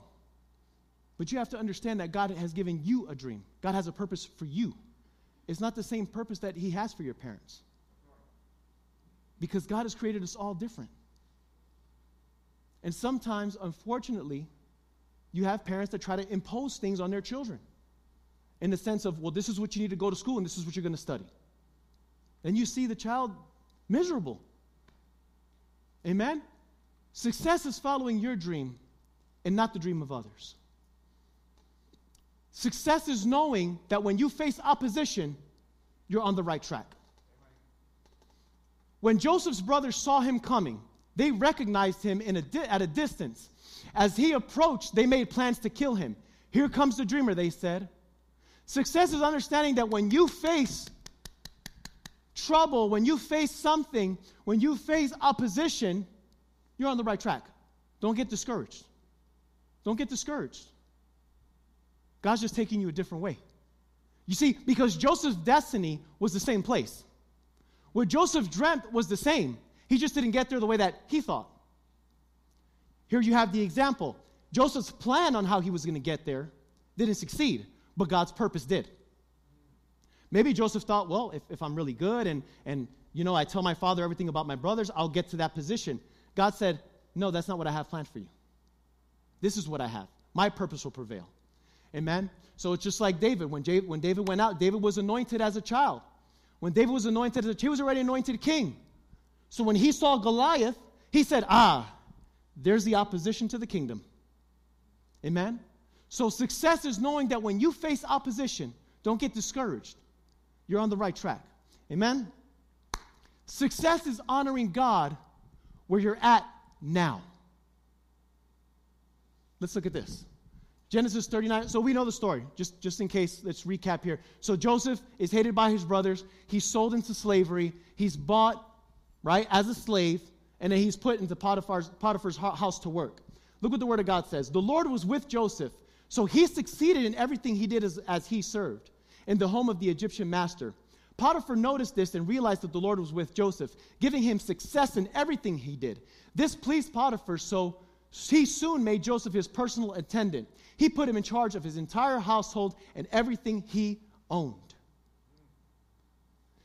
But you have to understand that God has given you a dream. God has a purpose for you. It's not the same purpose that He has for your parents. Because God has created us all different. And sometimes, unfortunately, you have parents that try to impose things on their children in the sense of, well, this is what you need to go to school and this is what you're going to study. And you see the child miserable. Amen? Success is following your dream and not the dream of others. Success is knowing that when you face opposition, you're on the right track. When Joseph's brothers saw him coming, they recognized him a di- at a distance. As he approached, they made plans to kill him. Here comes the dreamer, they said. Success is understanding that when you face trouble, when you face something, when you face opposition, you're on the right track. Don't get discouraged. Don't get discouraged. God's just taking you a different way. You see, because Joseph's destiny was the same place. What Joseph dreamt was the same. He just didn't get there the way that he thought. Here you have the example. Joseph's plan on how he was going to get there didn't succeed, but God's purpose did. Maybe Joseph thought, well, if, if I'm really good and, and, you know, I tell my father everything about my brothers, I'll get to that position. God said, no, that's not what I have planned for you. This is what I have. My purpose will prevail. Amen? So it's just like David. When, David. when David went out, David was anointed as a child. When David was anointed as a he was already anointed king. So when he saw Goliath, he said, Ah, there's the opposition to the kingdom. Amen? So, success is knowing that when you face opposition, don't get discouraged. You're on the right track. Amen? Success is honoring God where you're at now. Let's look at this. Genesis 39. So we know the story. Just, just in case, let's recap here. So Joseph is hated by his brothers. He's sold into slavery. He's bought, right, as a slave. And then he's put into Potiphar's, Potiphar's house to work. Look what the word of God says. The Lord was with Joseph. So he succeeded in everything he did as, as he served in the home of the Egyptian master. Potiphar noticed this and realized that the Lord was with Joseph, giving him success in everything he did. This pleased Potiphar, so he soon made Joseph his personal attendant. He put him in charge of his entire household and everything he owned.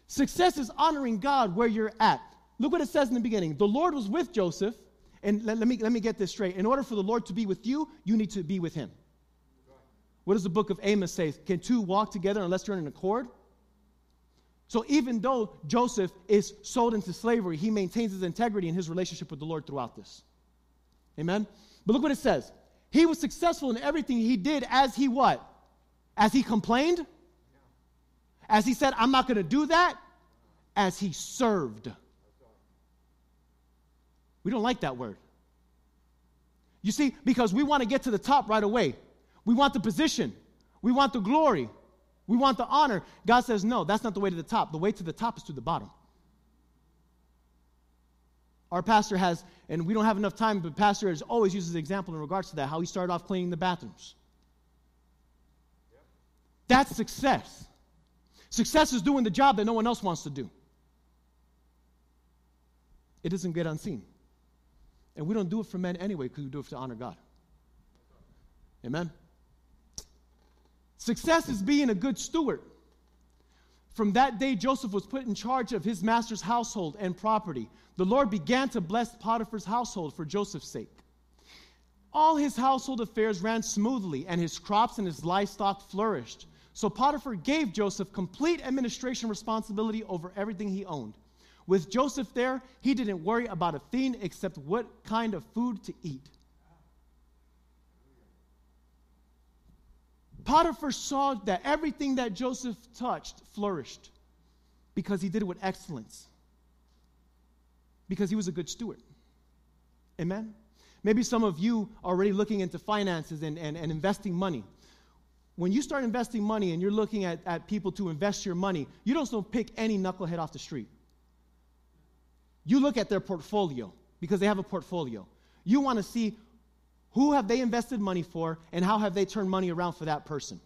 Success is honoring God where you're at. Look what it says in the beginning. The Lord was with Joseph, and let, let, me, let me get this straight. In order for the Lord to be with you, you need to be with him. What does the book of Amos say? Can two walk together unless you're in an accord? So even though Joseph is sold into slavery, he maintains his integrity in his relationship with the Lord throughout this. Amen? But look what it says. He was successful in everything he did as he what? As he complained? As he said, I'm not going to do that? As he served. We don't like that word. You see, because we want to get to the top right away. We want the position. We want the glory. We want the honor. God says, no, that's not the way to the top. The way to the top is to the bottom. Our pastor has, and we don't have enough time, but pastor has always uses an example in regards to that, how he started off cleaning the bathrooms. That's success. Success is doing the job that no one else wants to do. It doesn't get unseen. And we don't do it for men anyway because we do it to honor God. Amen. Success is being a good steward. From that day, Joseph was put in charge of his master's household and property. The Lord began to bless Potiphar's household for Joseph's sake. All his household affairs ran smoothly, and his crops and his livestock flourished. So Potiphar gave Joseph complete administration responsibility over everything he owned. With Joseph there, he didn't worry about a thing except what kind of food to eat. Potiphar saw that everything that Joseph touched flourished because he did it with excellence, because he was a good steward. Amen? Maybe some of you are already looking into finances and, and, and investing money. When you start investing money and you're looking at, at people to invest your money, you don't pick any knucklehead off the street. You look at their portfolio because they have a portfolio. You want to see who have they invested money for, and how have they turned money around for that person?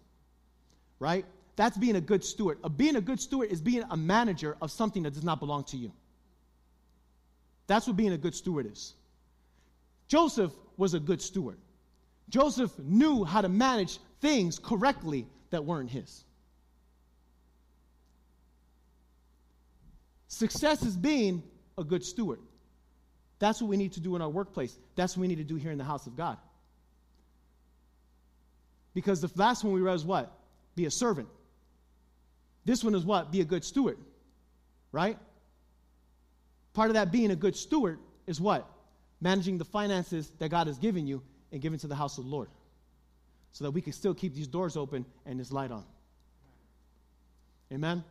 Right? That's being a good steward. Being a good steward is being a manager of something that does not belong to you. That's what being a good steward is. Joseph was a good steward. Joseph knew how to manage things correctly that weren't his. Success is being a good steward. That's what we need to do in our workplace. That's what we need to do here in the house of God. Because the last one we read is what? Be a servant. This one is what? Be a good steward. Right? Part of that being a good steward is what? Managing the finances that God has given you and given to the house of the Lord. So that we can still keep these doors open and this light on. Amen?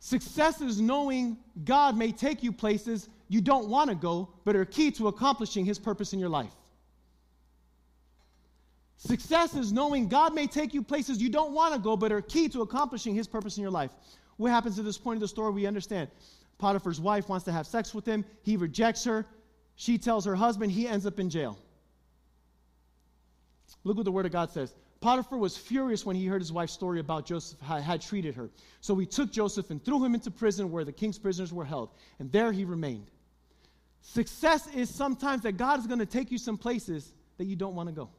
Success is knowing God may take you places you don't want to go, but are key to accomplishing His purpose in your life. Success is knowing God may take you places you don't want to go, but are key to accomplishing His purpose in your life. What happens at this point of the story? We understand. Potiphar's wife wants to have sex with him. He rejects her. She tells her husband. He ends up in jail. Look what the Word of God says. Potiphar was furious when he heard his wife's story about Joseph had treated her. So he took Joseph and threw him into prison where the king's prisoners were held. And there he remained. Success is sometimes that God is going to take you some places that you don't want to go.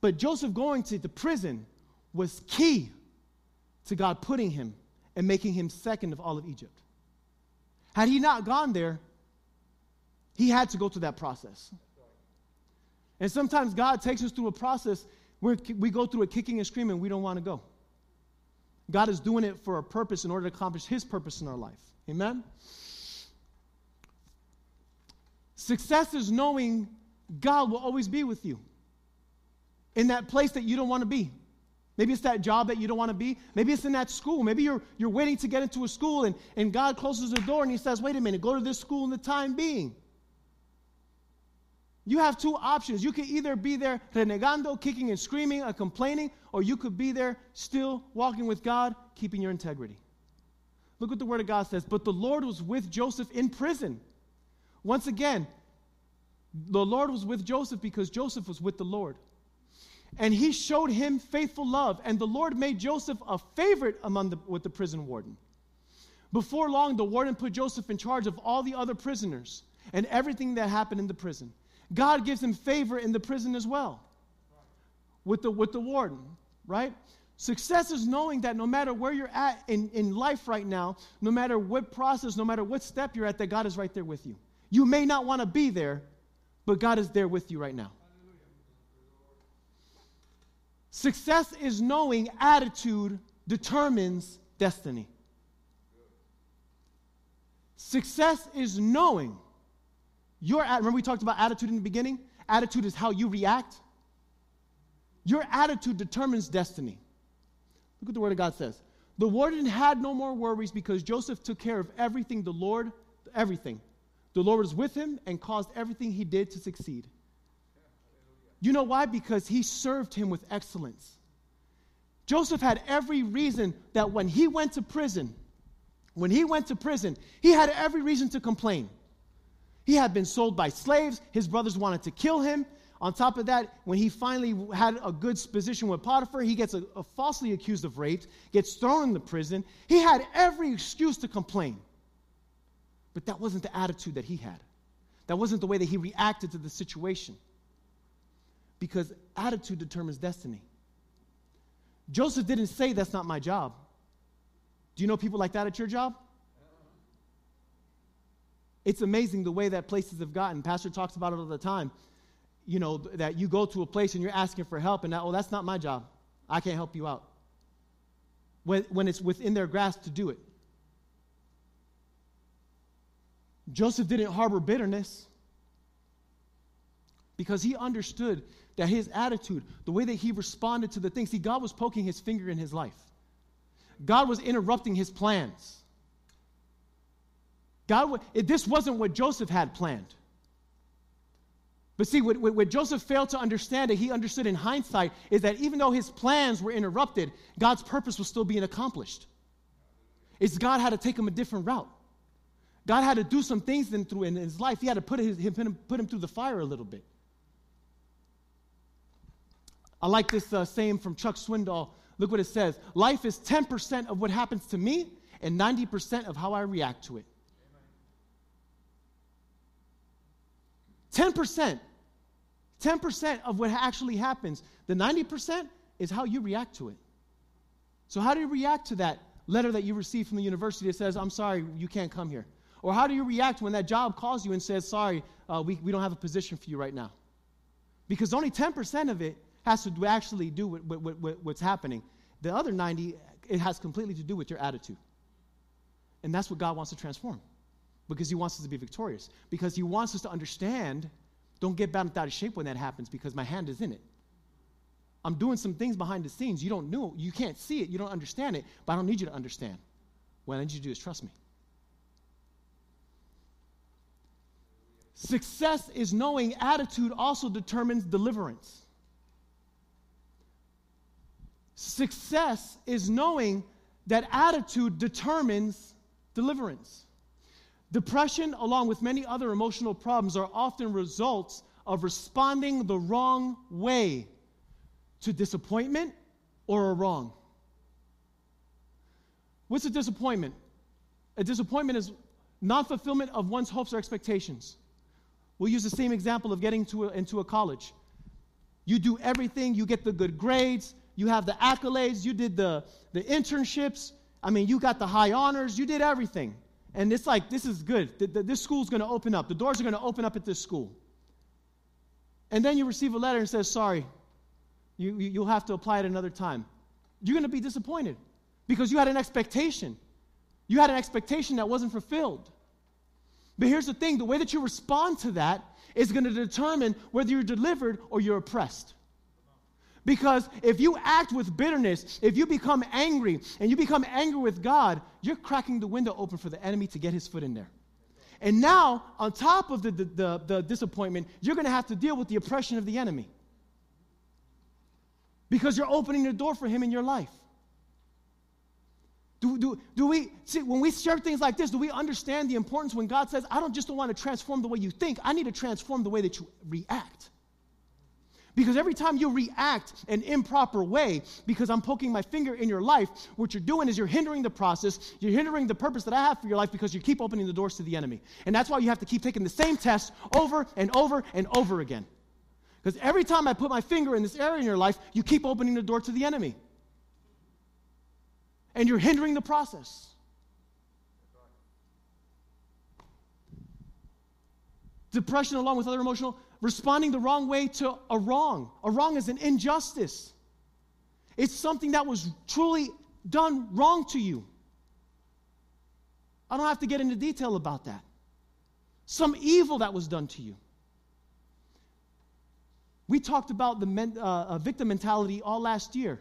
But Joseph going to the prison was key to God putting him and making him second of all of Egypt. Had he not gone there, he had to go through that process. And sometimes God takes us through a process where we go through a kicking and screaming, we don't want to go. God is doing it for a purpose in order to accomplish his purpose in our life. Amen? Success is knowing God will always be with you in that place that you don't want to be. Maybe it's that job that you don't want to be. Maybe it's in that school. Maybe you're, you're waiting to get into a school and, and God closes the door and He says, wait a minute, go to this school in the time being. You have two options. You could either be there renegando, kicking and screaming and complaining, or you could be there still walking with God, keeping your integrity. Look what the Word of God says. But the Lord was with Joseph in prison. Once again, the Lord was with Joseph because Joseph was with the Lord. And he showed him faithful love, and the Lord made Joseph a favorite among the, with the prison warden. Before long, the warden put Joseph in charge of all the other prisoners and everything that happened in the prison. God gives him favor in the prison as well with the, with the warden, right? Success is knowing that no matter where you're at in, in life right now, no matter what process, no matter what step you're at, that God is right there with you. You may not want to be there, but God is there with you right now. Success is knowing attitude determines destiny. Success is knowing your remember we talked about attitude in the beginning? Attitude is how you react. Your attitude determines destiny. Look what the word of God says. The warden had no more worries because Joseph took care of everything the Lord, everything. The Lord was with him and caused everything he did to succeed. You know why? Because he served him with excellence. Joseph had every reason that when he went to prison, when he went to prison, he had every reason to complain. He had been sold by slaves. His brothers wanted to kill him. On top of that, when he finally had a good position with Potiphar, he gets a, a falsely accused of rape, gets thrown in the prison. He had every excuse to complain. But that wasn't the attitude that he had. That wasn't the way that he reacted to the situation. Because attitude determines destiny. Joseph didn't say, That's not my job. Do you know people like that at your job? It's amazing the way that places have gotten. Pastor talks about it all the time. You know, that you go to a place and you're asking for help, and oh, that's not my job. I can't help you out. When, when it's within their grasp to do it. Joseph didn't harbor bitterness because he understood that his attitude, the way that he responded to the things, see, God was poking his finger in his life. God was interrupting his plans. God, this wasn't what Joseph had planned. But see, what, what, Joseph failed to understand, that he understood in hindsight, is that even though his plans were interrupted, God's purpose was still being accomplished. It's God had to take him a different route. God had to do some things in, through in his life. He had to put, his, him, put him through the fire a little bit. I like this uh, saying from Chuck Swindoll. Look what it says Life is 10% of what happens to me and 90% of how I react to it. 10%. 10% of what actually happens. The 90% is how you react to it. So, how do you react to that letter that you received from the university that says, I'm sorry, you can't come here? Or how do you react when that job calls you and says, sorry, uh, we, we don't have a position for you right now? Because only 10% of it has to actually do with, with, with, what's happening. The other 90, it has completely to do with your attitude. And that's what God wants to transform because he wants us to be victorious. Because he wants us to understand don't get bent out of shape when that happens because my hand is in it. I'm doing some things behind the scenes. You don't know, you can't see it, you don't understand it, but I don't need you to understand. What I need you to do is trust me. Success is knowing attitude also determines deliverance. Success is knowing that attitude determines deliverance. Depression, along with many other emotional problems, are often results of responding the wrong way to disappointment or a wrong. What's a disappointment? A disappointment is non fulfillment of one's hopes or expectations. We'll use the same example of getting to a, into a college. You do everything, you get the good grades, you have the accolades, you did the, the internships. I mean, you got the high honors, you did everything. And it's like, this is good. This school's going to open up. The doors are going to open up at this school. And then you receive a letter and says, sorry, you, you'll have to apply at another time. You're going to be disappointed because you had an expectation. You had an expectation that wasn't fulfilled. But here's the thing the way that you respond to that is going to determine whether you're delivered or you're oppressed. Because if you act with bitterness, if you become angry and you become angry with God, you're cracking the window open for the enemy to get his foot in there. And now, on top of the, the, the, the disappointment, you're going to have to deal with the oppression of the enemy. Because you're opening the door for him in your life. Do, do, do we see when we share things like this, do we understand the importance when God says, I don't just want to transform the way you think, I need to transform the way that you react? Because every time you react an improper way, because I'm poking my finger in your life, what you're doing is you're hindering the process, you're hindering the purpose that I have for your life because you keep opening the doors to the enemy. And that's why you have to keep taking the same test over and over and over again. Because every time I put my finger in this area in your life, you keep opening the door to the enemy. And you're hindering the process. Depression, along with other emotional responding the wrong way to a wrong. A wrong is an injustice, it's something that was truly done wrong to you. I don't have to get into detail about that. Some evil that was done to you. We talked about the men, uh, victim mentality all last year.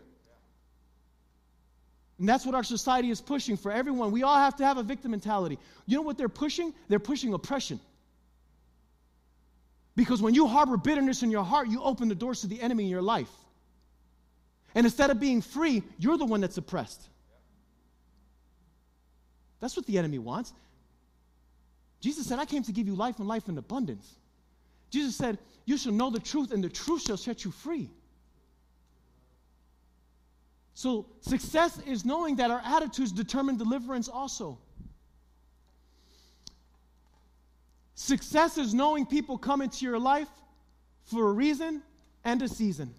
And that's what our society is pushing for everyone. We all have to have a victim mentality. You know what they're pushing? They're pushing oppression. Because when you harbor bitterness in your heart, you open the doors to the enemy in your life. And instead of being free, you're the one that's oppressed. That's what the enemy wants. Jesus said, I came to give you life and life in abundance. Jesus said, You shall know the truth, and the truth shall set you free. So, success is knowing that our attitudes determine deliverance also. Success is knowing people come into your life for a reason and a season.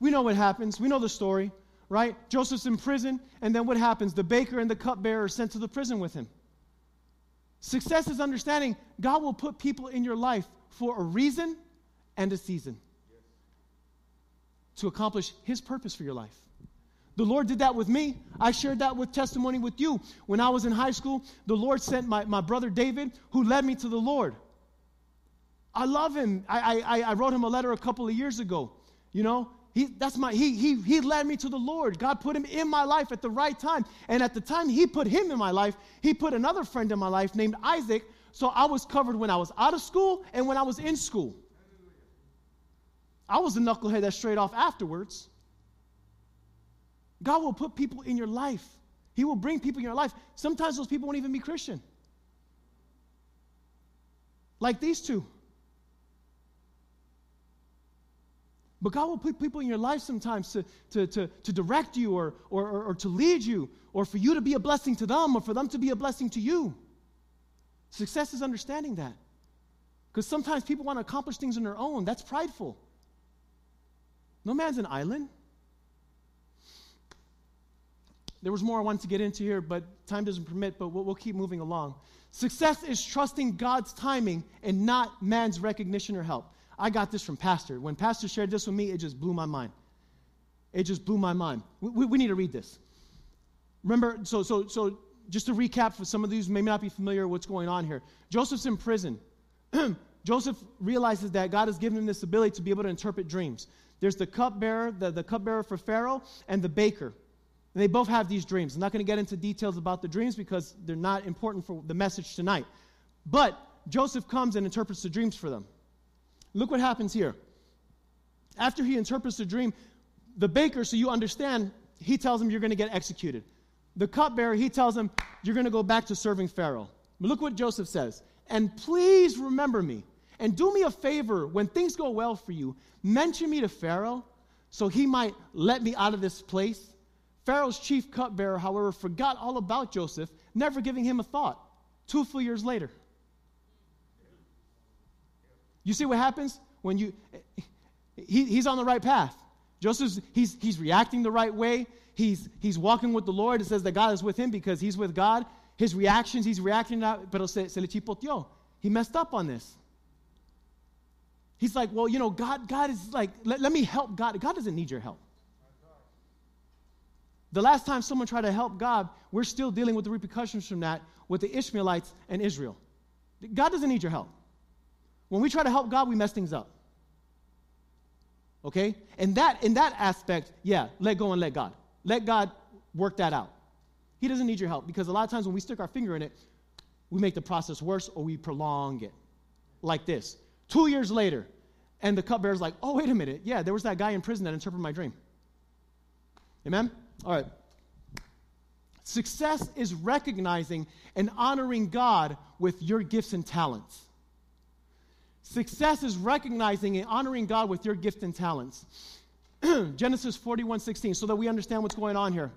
We know what happens. We know the story, right? Joseph's in prison, and then what happens? The baker and the cupbearer are sent to the prison with him. Success is understanding God will put people in your life for a reason and a season to accomplish His purpose for your life. The Lord did that with me. I shared that with testimony with you. When I was in high school, the Lord sent my, my brother David, who led me to the Lord. I love him. I, I, I wrote him a letter a couple of years ago. You know, he, that's my, he, he, he led me to the Lord. God put him in my life at the right time. And at the time he put him in my life, he put another friend in my life named Isaac. So I was covered when I was out of school and when I was in school. I was a knucklehead that straight off afterwards. God will put people in your life. He will bring people in your life. Sometimes those people won't even be Christian. Like these two. But God will put people in your life sometimes to, to, to, to direct you or, or, or, or to lead you or for you to be a blessing to them or for them to be a blessing to you. Success is understanding that. Because sometimes people want to accomplish things on their own. That's prideful. No man's an island. There was more I wanted to get into here, but time doesn't permit, but we'll, we'll keep moving along. Success is trusting God's timing and not man's recognition or help. I got this from Pastor. When Pastor shared this with me, it just blew my mind. It just blew my mind. We, we, we need to read this. Remember, so, so, so just to recap for some of these may not be familiar what's going on here. Joseph's in prison. Joseph realizes that God has given him this ability to be able to interpret dreams. There's the cupbearer, the, the cupbearer for Pharaoh, and the baker. And they both have these dreams. I'm not going to get into details about the dreams because they're not important for the message tonight. But Joseph comes and interprets the dreams for them. Look what happens here. After he interprets the dream, the baker, so you understand, he tells him you're going to get executed. The cupbearer, he tells him you're going to go back to serving Pharaoh. But look what Joseph says. And please remember me. And do me a favor when things go well for you, mention me to Pharaoh so he might let me out of this place Pharaoh's chief cupbearer, however, forgot all about Joseph, never giving him a thought. Two full years later. You see what happens when you. He, he's on the right path. Joseph's he's, he's reacting the right way. He's, he's walking with the Lord. It says that God is with him because he's with God. His reactions, he's reacting se, se le chipoteó. He messed up on this. He's like, well, you know, God, God is like, let, let me help God. God doesn't need your help. The last time someone tried to help God, we're still dealing with the repercussions from that with the Ishmaelites and Israel. God doesn't need your help. When we try to help God, we mess things up. Okay? And that in that aspect, yeah, let go and let God. Let God work that out. He doesn't need your help because a lot of times when we stick our finger in it, we make the process worse or we prolong it. Like this. Two years later, and the cupbearer's like, oh, wait a minute. Yeah, there was that guy in prison that interpreted my dream. Amen? All right. Success is recognizing and honoring God with your gifts and talents. Success is recognizing and honoring God with your gifts and talents. Genesis 41 16, so that we understand what's going on here.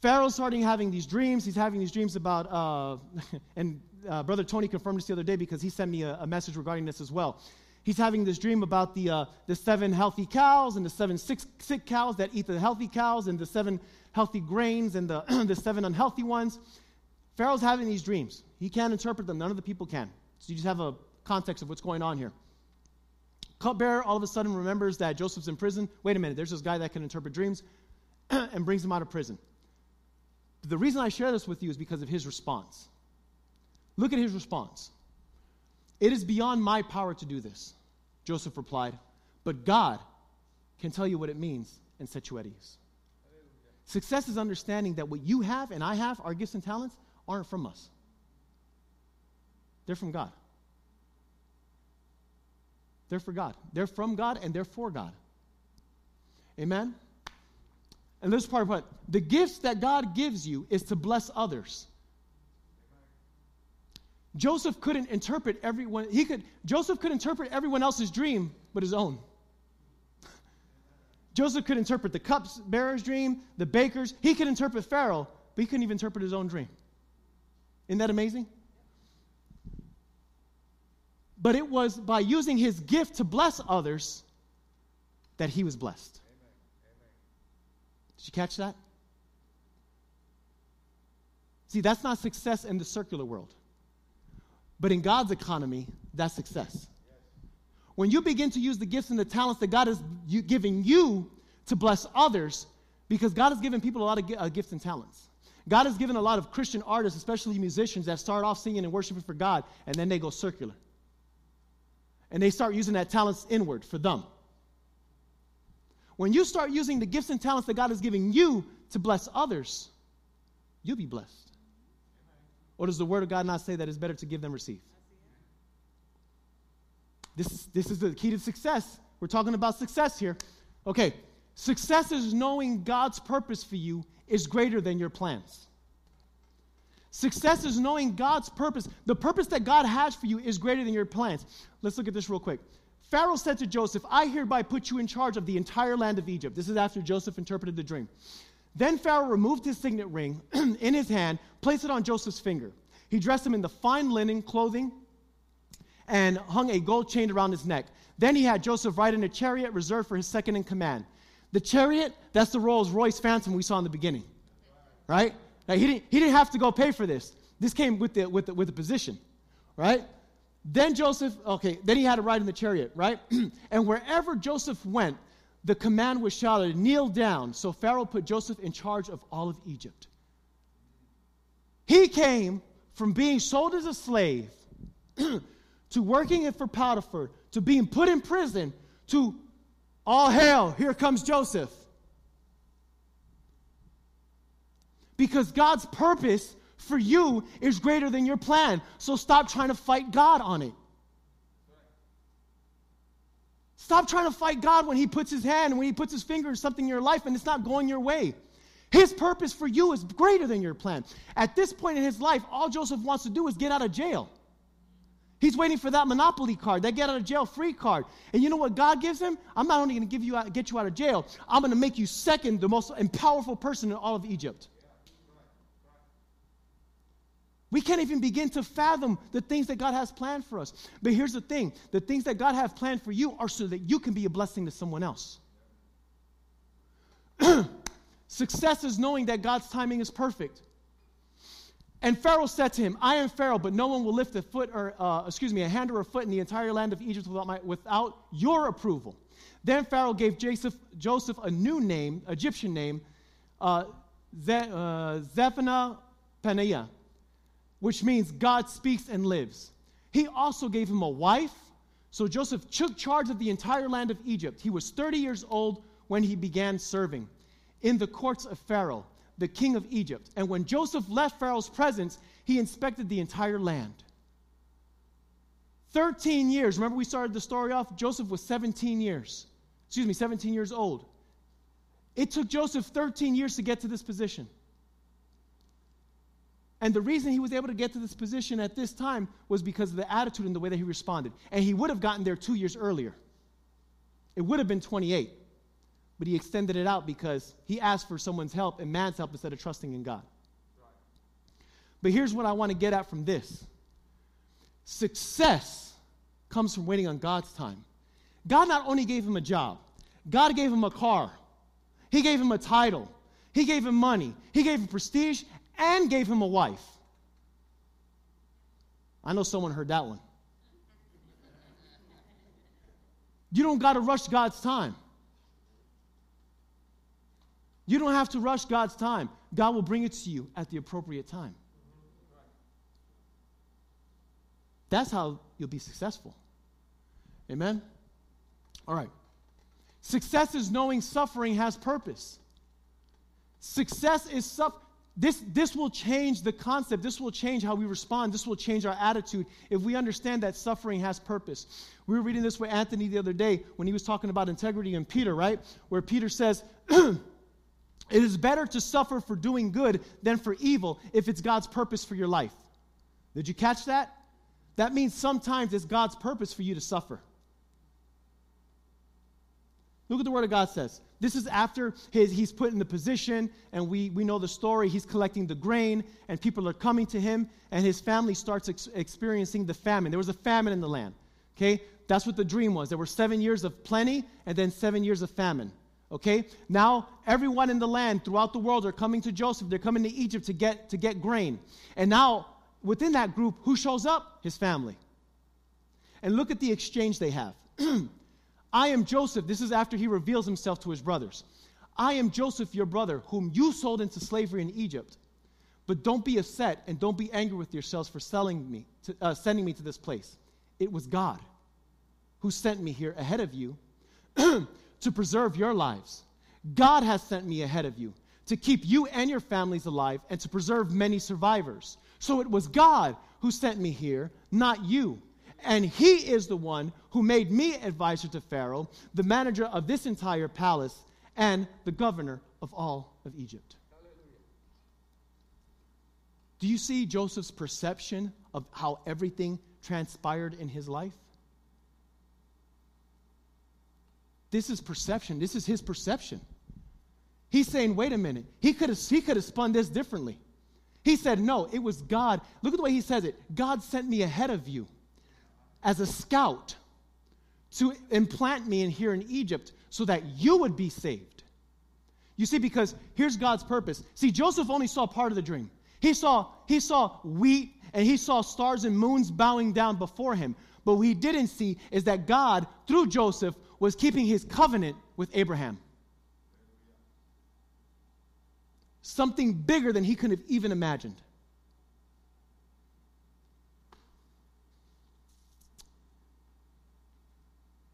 Pharaoh's starting having these dreams. He's having these dreams about, uh, and uh, Brother Tony confirmed this the other day because he sent me a, a message regarding this as well. He's having this dream about the, uh, the seven healthy cows and the seven sick, sick cows that eat the healthy cows and the seven healthy grains and the, the seven unhealthy ones. Pharaoh's having these dreams. He can't interpret them, none of the people can. So you just have a context of what's going on here. Cupbearer all of a sudden remembers that Joseph's in prison. Wait a minute, there's this guy that can interpret dreams and brings him out of prison. The reason I share this with you is because of his response. Look at his response. It is beyond my power to do this, Joseph replied, but God can tell you what it means and set you at ease. Success is understanding that what you have and I have, our gifts and talents, aren't from us. They're from God. They're for God. They're from God and they're for God. Amen? And this part what? The gifts that God gives you is to bless others. Joseph couldn't interpret everyone, he could, Joseph could interpret everyone else's dream but his own. Joseph could interpret the cups bearer's dream, the baker's. He could interpret Pharaoh, but he couldn't even interpret his own dream. Isn't that amazing? But it was by using his gift to bless others that he was blessed. Did you catch that? See, that's not success in the circular world. But in God's economy, that's success. When you begin to use the gifts and the talents that God has given you to bless others, because God has given people a lot of uh, gifts and talents. God has given a lot of Christian artists, especially musicians, that start off singing and worshiping for God, and then they go circular. And they start using that talents inward for them. When you start using the gifts and talents that God is giving you to bless others, you'll be blessed. Or does the word of God not say that it's better to give than receive? This, is, this is the key to success. We're talking about success here. Okay, success is knowing God's purpose for you is greater than your plans. Success is knowing God's purpose. The purpose that God has for you is greater than your plans. Let's look at this real quick. Pharaoh said to Joseph, I hereby put you in charge of the entire land of Egypt. This is after Joseph interpreted the dream. Then Pharaoh removed his signet ring in his hand, placed it on Joseph's finger. He dressed him in the fine linen clothing and hung a gold chain around his neck. Then he had Joseph ride in a chariot reserved for his second in command. The chariot, that's the Rolls Royce Phantom we saw in the beginning. Right? He, didn't, he didn't have to go pay for this. This came with the, with the, with the position. Right? Then Joseph, okay, then he had to ride in the chariot, right? and wherever Joseph went, the command was shouted, kneel down. So Pharaoh put Joseph in charge of all of Egypt. He came from being sold as a slave to working for Potiphar, to being put in prison, to all hell, here comes Joseph. Because God's purpose for you is greater than your plan. So stop trying to fight God on it. Stop trying to fight God when He puts His hand, when He puts His finger in something in your life and it's not going your way. His purpose for you is greater than your plan. At this point in his life, all Joseph wants to do is get out of jail. He's waiting for that monopoly card, that get out of jail free card. And you know what God gives him? I'm not only going to give you get you out of jail, I'm going to make you second the most powerful person in all of Egypt. We can't even begin to fathom the things that God has planned for us. But here's the thing the things that God has planned for you are so that you can be a blessing to someone else. Success is knowing that God's timing is perfect. And Pharaoh said to him, I am Pharaoh, but no one will lift a foot or, uh, excuse me, a hand or a foot in the entire land of Egypt without, my, without your approval. Then Pharaoh gave Joseph, Joseph a new name, Egyptian name, uh, Ze, uh, Zephaniah Paneah. Which means God speaks and lives. He also gave him a wife. So Joseph took charge of the entire land of Egypt. He was 30 years old when he began serving in the courts of Pharaoh, the king of Egypt. And when Joseph left Pharaoh's presence, he inspected the entire land. 13 years. Remember, we started the story off? Joseph was 17 years. Excuse me, 17 years old. It took Joseph 13 years to get to this position. And the reason he was able to get to this position at this time was because of the attitude and the way that he responded. And he would have gotten there two years earlier. It would have been 28. But he extended it out because he asked for someone's help and man's help instead of trusting in God. But here's what I want to get at from this success comes from waiting on God's time. God not only gave him a job, God gave him a car, He gave him a title, He gave him money, He gave him prestige, and gave him a wife. I know someone heard that one. You don't got to rush God's time. You don't have to rush God's time. God will bring it to you at the appropriate time. That's how you'll be successful. Amen? All right. Success is knowing suffering has purpose. Success is suffering this, this will change the concept. This will change how we respond. This will change our attitude if we understand that suffering has purpose. We were reading this with Anthony the other day when he was talking about integrity and Peter, right? Where Peter says, It is better to suffer for doing good than for evil if it's God's purpose for your life. Did you catch that? That means sometimes it's God's purpose for you to suffer. Look what the Word of God says. This is after his, he's put in the position, and we, we know the story. He's collecting the grain, and people are coming to him, and his family starts ex- experiencing the famine. There was a famine in the land. Okay? That's what the dream was. There were seven years of plenty, and then seven years of famine. Okay? Now, everyone in the land throughout the world are coming to Joseph. They're coming to Egypt to get, to get grain. And now, within that group, who shows up? His family. And look at the exchange they have. I am Joseph. This is after he reveals himself to his brothers. I am Joseph, your brother, whom you sold into slavery in Egypt. But don't be upset and don't be angry with yourselves for selling me to, uh, sending me to this place. It was God who sent me here ahead of you to preserve your lives. God has sent me ahead of you to keep you and your families alive and to preserve many survivors. So it was God who sent me here, not you. And he is the one who made me advisor to Pharaoh, the manager of this entire palace, and the governor of all of Egypt. Do you see Joseph's perception of how everything transpired in his life? This is perception. This is his perception. He's saying, wait a minute. He could have he could have spun this differently. He said, no, it was God. Look at the way he says it. God sent me ahead of you as a scout to implant me in here in Egypt so that you would be saved. You see, because here's God's purpose. See, Joseph only saw part of the dream. He saw, he saw wheat and he saw stars and moons bowing down before him. But what he didn't see is that God, through Joseph, was keeping his covenant with Abraham. Something bigger than he could have even imagined.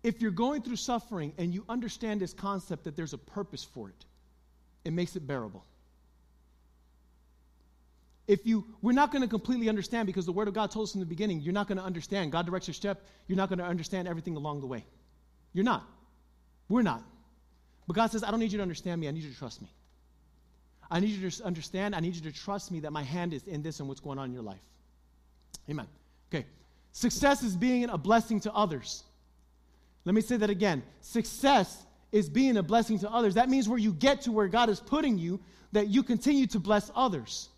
If you're going through suffering and you understand this concept that there's a purpose for it, it makes it bearable. If you, we're not going to completely understand because the Word of God told us in the beginning, you're not going to understand. God directs your step, you're not going to understand everything along the way. You're not. We're not. But God says, I don't need you to understand me, I need you to trust me. I need you to understand, I need you to trust me that my hand is in this and what's going on in your life. Amen. Okay. Success is being a blessing to others. Let me say that again. Success is being a blessing to others. That means where you get to where God is putting you, that you continue to bless others.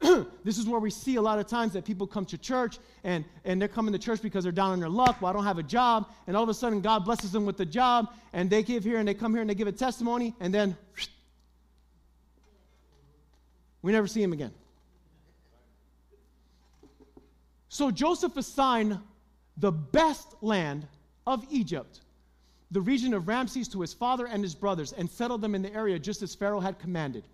this is where we see a lot of times that people come to church and, and they're coming to church because they're down on their luck. Well, I don't have a job. And all of a sudden, God blesses them with a job. And they give here and they come here and they give a testimony. And then we never see him again. So Joseph assigned the best land of Egypt, the region of Ramses, to his father and his brothers, and settled them in the area just as Pharaoh had commanded.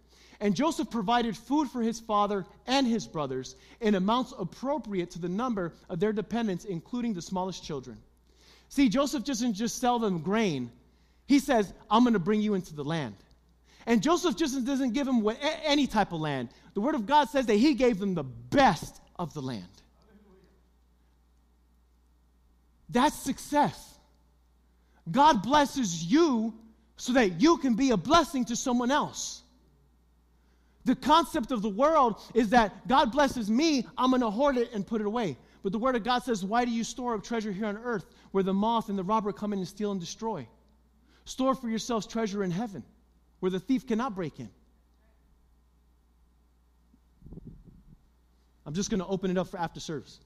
And Joseph provided food for his father and his brothers in amounts appropriate to the number of their dependents, including the smallest children. See, Joseph doesn't just sell them grain, he says, I'm going to bring you into the land. And Joseph just doesn't give them any type of land. The Word of God says that he gave them the best of the land. That's success. God blesses you so that you can be a blessing to someone else. The concept of the world is that God blesses me, I'm going to hoard it and put it away. But the Word of God says, Why do you store up treasure here on earth where the moth and the robber come in and steal and destroy? Store for yourselves treasure in heaven where the thief cannot break in. I'm just going to open it up for after service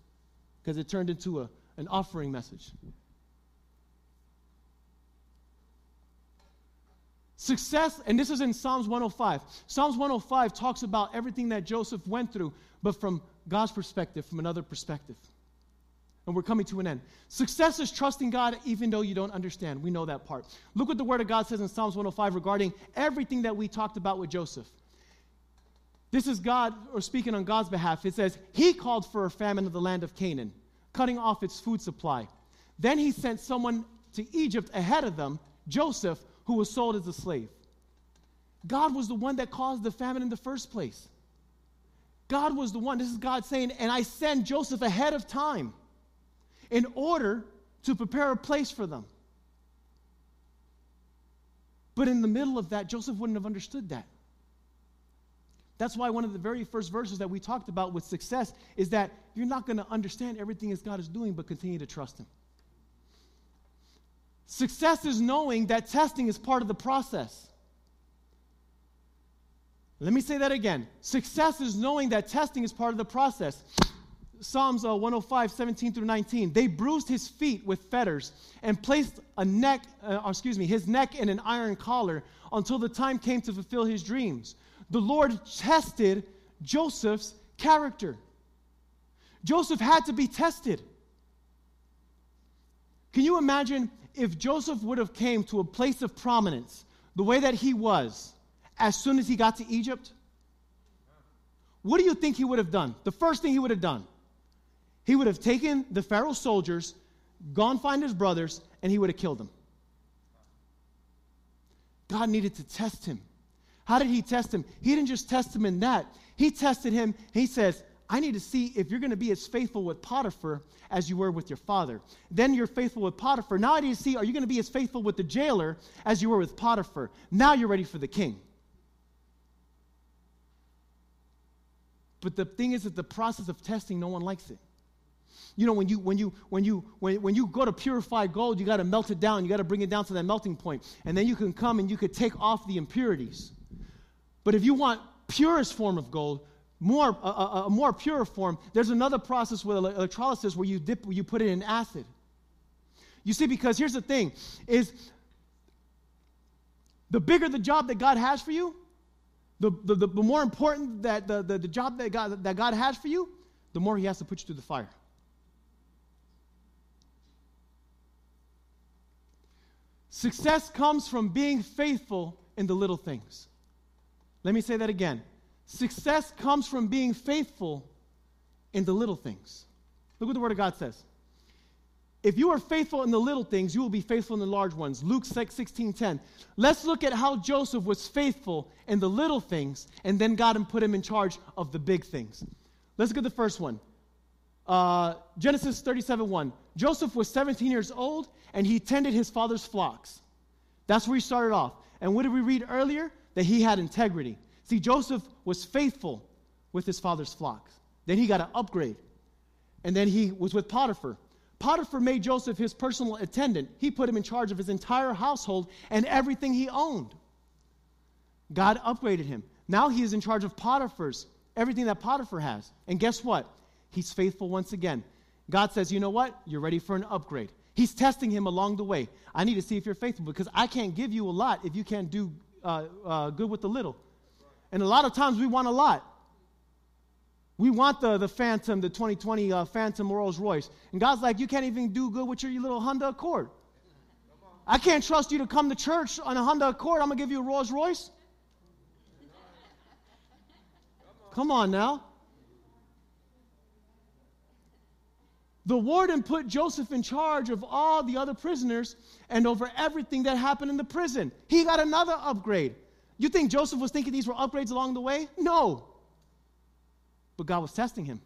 because it turned into a, an offering message. Success, and this is in Psalms 105. Psalms 105 talks about everything that Joseph went through, but from God's perspective, from another perspective. And we're coming to an end. Success is trusting God even though you don't understand. We know that part. Look what the Word of God says in Psalms 105 regarding everything that we talked about with Joseph. This is God, or speaking on God's behalf. It says, He called for a famine of the land of Canaan, cutting off its food supply. Then He sent someone to Egypt ahead of them, Joseph, who was sold as a slave. God was the one that caused the famine in the first place. God was the one. This is God saying, and I send Joseph ahead of time in order to prepare a place for them. But in the middle of that, Joseph wouldn't have understood that. That's why one of the very first verses that we talked about with success is that you're not going to understand everything as God is doing, but continue to trust Him. Success is knowing that testing is part of the process. Let me say that again. Success is knowing that testing is part of the process. Psalms uh, 105, 17 through 19. They bruised his feet with fetters and placed a neck, uh, excuse me, his neck in an iron collar until the time came to fulfill his dreams. The Lord tested Joseph's character. Joseph had to be tested. Can you imagine if Joseph would have came to a place of prominence the way that he was as soon as he got to Egypt? What do you think he would have done? The first thing he would have done, he would have taken the Pharaoh's soldiers, gone find his brothers, and he would have killed them. God needed to test him. How did he test him? He didn't just test him in that. He tested him. He says, I need to see if you're going to be as faithful with Potiphar as you were with your father. Then you're faithful with Potiphar. Now I need to see, are you going to be as faithful with the jailer as you were with Potiphar? Now you're ready for the king. But the thing is that the process of testing, no one likes it. You know, when you when you when you when, when you go to purify gold, you got to melt it down. You got to bring it down to that melting point, and then you can come and you could take off the impurities. But if you want purest form of gold, more, a, a, a more pure form, there's another process with electrolysis where you dip, you put it in acid. You see, because here's the thing: is the bigger the job that God has for you, the, the, the, the more important that the, the, the job that God, that God has for you, the more He has to put you through the fire. Success comes from being faithful in the little things. Let me say that again. Success comes from being faithful in the little things. Look what the Word of God says. If you are faithful in the little things, you will be faithful in the large ones. Luke 6, 16, 10. Let's look at how Joseph was faithful in the little things, and then God and put him in charge of the big things. Let's look at the first one. Uh, Genesis 37, 1. Joseph was 17 years old, and he tended his father's flocks. That's where he started off. And what did we read earlier? That he had integrity. See, Joseph was faithful with his father's flocks. Then he got an upgrade. And then he was with Potiphar. Potiphar made Joseph his personal attendant. He put him in charge of his entire household and everything he owned. God upgraded him. Now he is in charge of Potiphar's, everything that Potiphar has. And guess what? He's faithful once again. God says, you know what? You're ready for an upgrade. He's testing him along the way. I need to see if you're faithful because I can't give you a lot if you can't do uh, uh, good with the little. And a lot of times we want a lot. We want the, the Phantom, the 2020 uh, Phantom Rolls Royce. And God's like, you can't even do good with your, your little Honda Accord. I can't trust you to come to church on a Honda Accord. I'm going to give you a Rolls Royce. Come on now. The warden put Joseph in charge of all the other prisoners and over everything that happened in the prison. He got another upgrade. You think Joseph was thinking these were upgrades along the way? No. But God was testing him.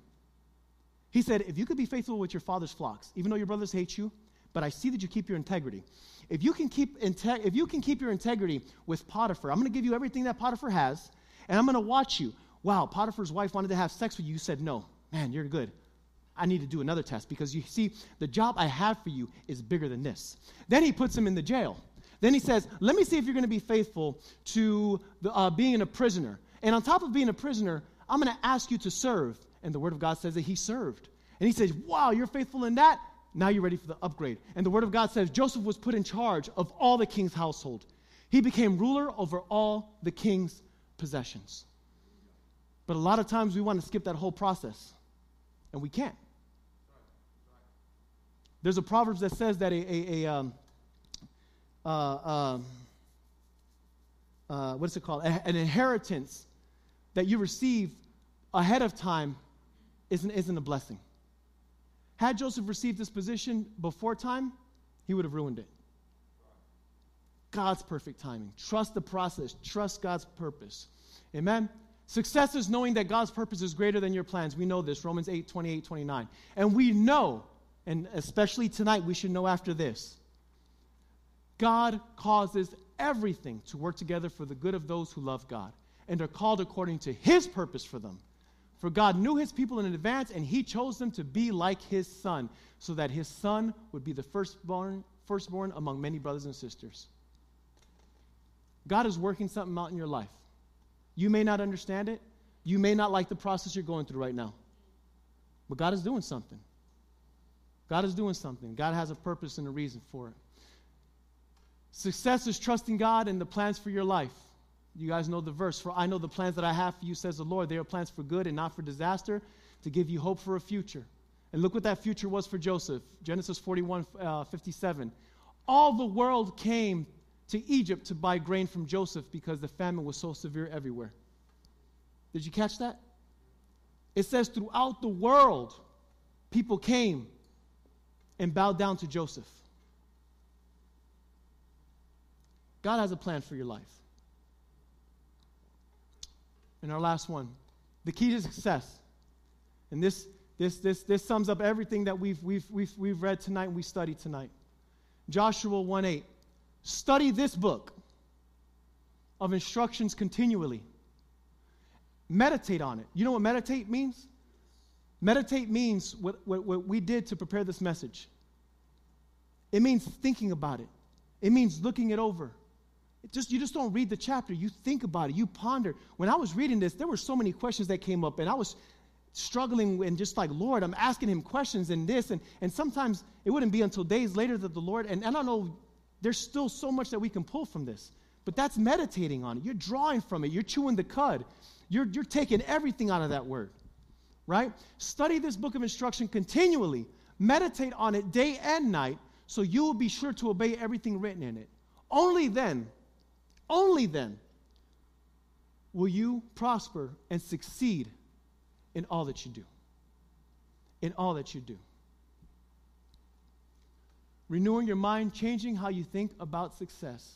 He said, If you could be faithful with your father's flocks, even though your brothers hate you, but I see that you keep your integrity. If you can keep, inte- if you can keep your integrity with Potiphar, I'm going to give you everything that Potiphar has, and I'm going to watch you. Wow, Potiphar's wife wanted to have sex with you. You said, No. Man, you're good. I need to do another test because you see, the job I have for you is bigger than this. Then he puts him in the jail. Then he says, Let me see if you're going to be faithful to the, uh, being a prisoner. And on top of being a prisoner, I'm going to ask you to serve. And the word of God says that he served. And he says, Wow, you're faithful in that? Now you're ready for the upgrade. And the word of God says Joseph was put in charge of all the king's household. He became ruler over all the king's possessions. But a lot of times we want to skip that whole process, and we can't. There's a proverb that says that a, a, a um, uh, uh, uh, what is it called? A, an inheritance that you receive ahead of time isn't, isn't a blessing. Had Joseph received this position before time, he would have ruined it. God's perfect timing. Trust the process, trust God's purpose. Amen. Success is knowing that God's purpose is greater than your plans. We know this, Romans 8, 28, 29. And we know and especially tonight, we should know after this God causes everything to work together for the good of those who love God and are called according to his purpose for them. For God knew his people in advance, and he chose them to be like his son, so that his son would be the firstborn, firstborn among many brothers and sisters. God is working something out in your life. You may not understand it. You may not like the process you're going through right now. But God is doing something. God is doing something. God has a purpose and a reason for it. Success is trusting God and the plans for your life. You guys know the verse. For I know the plans that I have for you, says the Lord. They are plans for good and not for disaster, to give you hope for a future. And look what that future was for Joseph. Genesis 41 uh, 57. All the world came to Egypt to buy grain from Joseph because the famine was so severe everywhere. Did you catch that? It says throughout the world, people came and bow down to Joseph. God has a plan for your life. And our last one the key to success. And this, this, this, this sums up everything that we've, we've, we've, we've read tonight and we studied tonight. Joshua 1 8. Study this book of instructions continually. Meditate on it. You know what meditate means? Meditate means what, what, what we did to prepare this message. It means thinking about it. It means looking it over. It just you just don't read the chapter. You think about it. You ponder. When I was reading this, there were so many questions that came up, and I was struggling and just like, Lord, I'm asking him questions and this, and, and sometimes it wouldn't be until days later that the Lord, and, and I don't know, there's still so much that we can pull from this. But that's meditating on it. You're drawing from it. You're chewing the cud. You're, you're taking everything out of that word, right? Study this book of instruction continually. Meditate on it day and night so you will be sure to obey everything written in it. Only then, only then will you prosper and succeed in all that you do. In all that you do. Renewing your mind, changing how you think about success.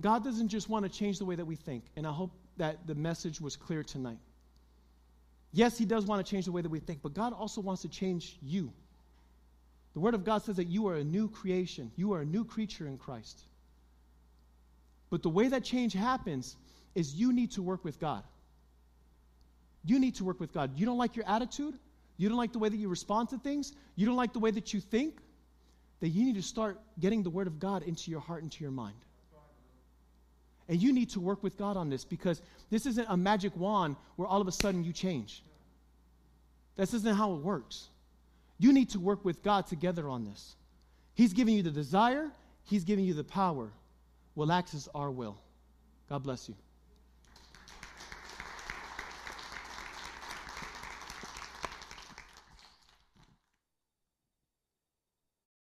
God doesn't just want to change the way that we think, and I hope that the message was clear tonight. Yes, He does want to change the way that we think, but God also wants to change you. The Word of God says that you are a new creation, you are a new creature in Christ. But the way that change happens is you need to work with God. You need to work with God. You don't like your attitude? You don't like the way that you respond to things? You don't like the way that you think? that you need to start getting the Word of God into your heart, into your mind. And you need to work with God on this because this isn't a magic wand where all of a sudden you change. This isn't how it works. You need to work with God together on this. He's giving you the desire, He's giving you the power. Will access our will. God bless you.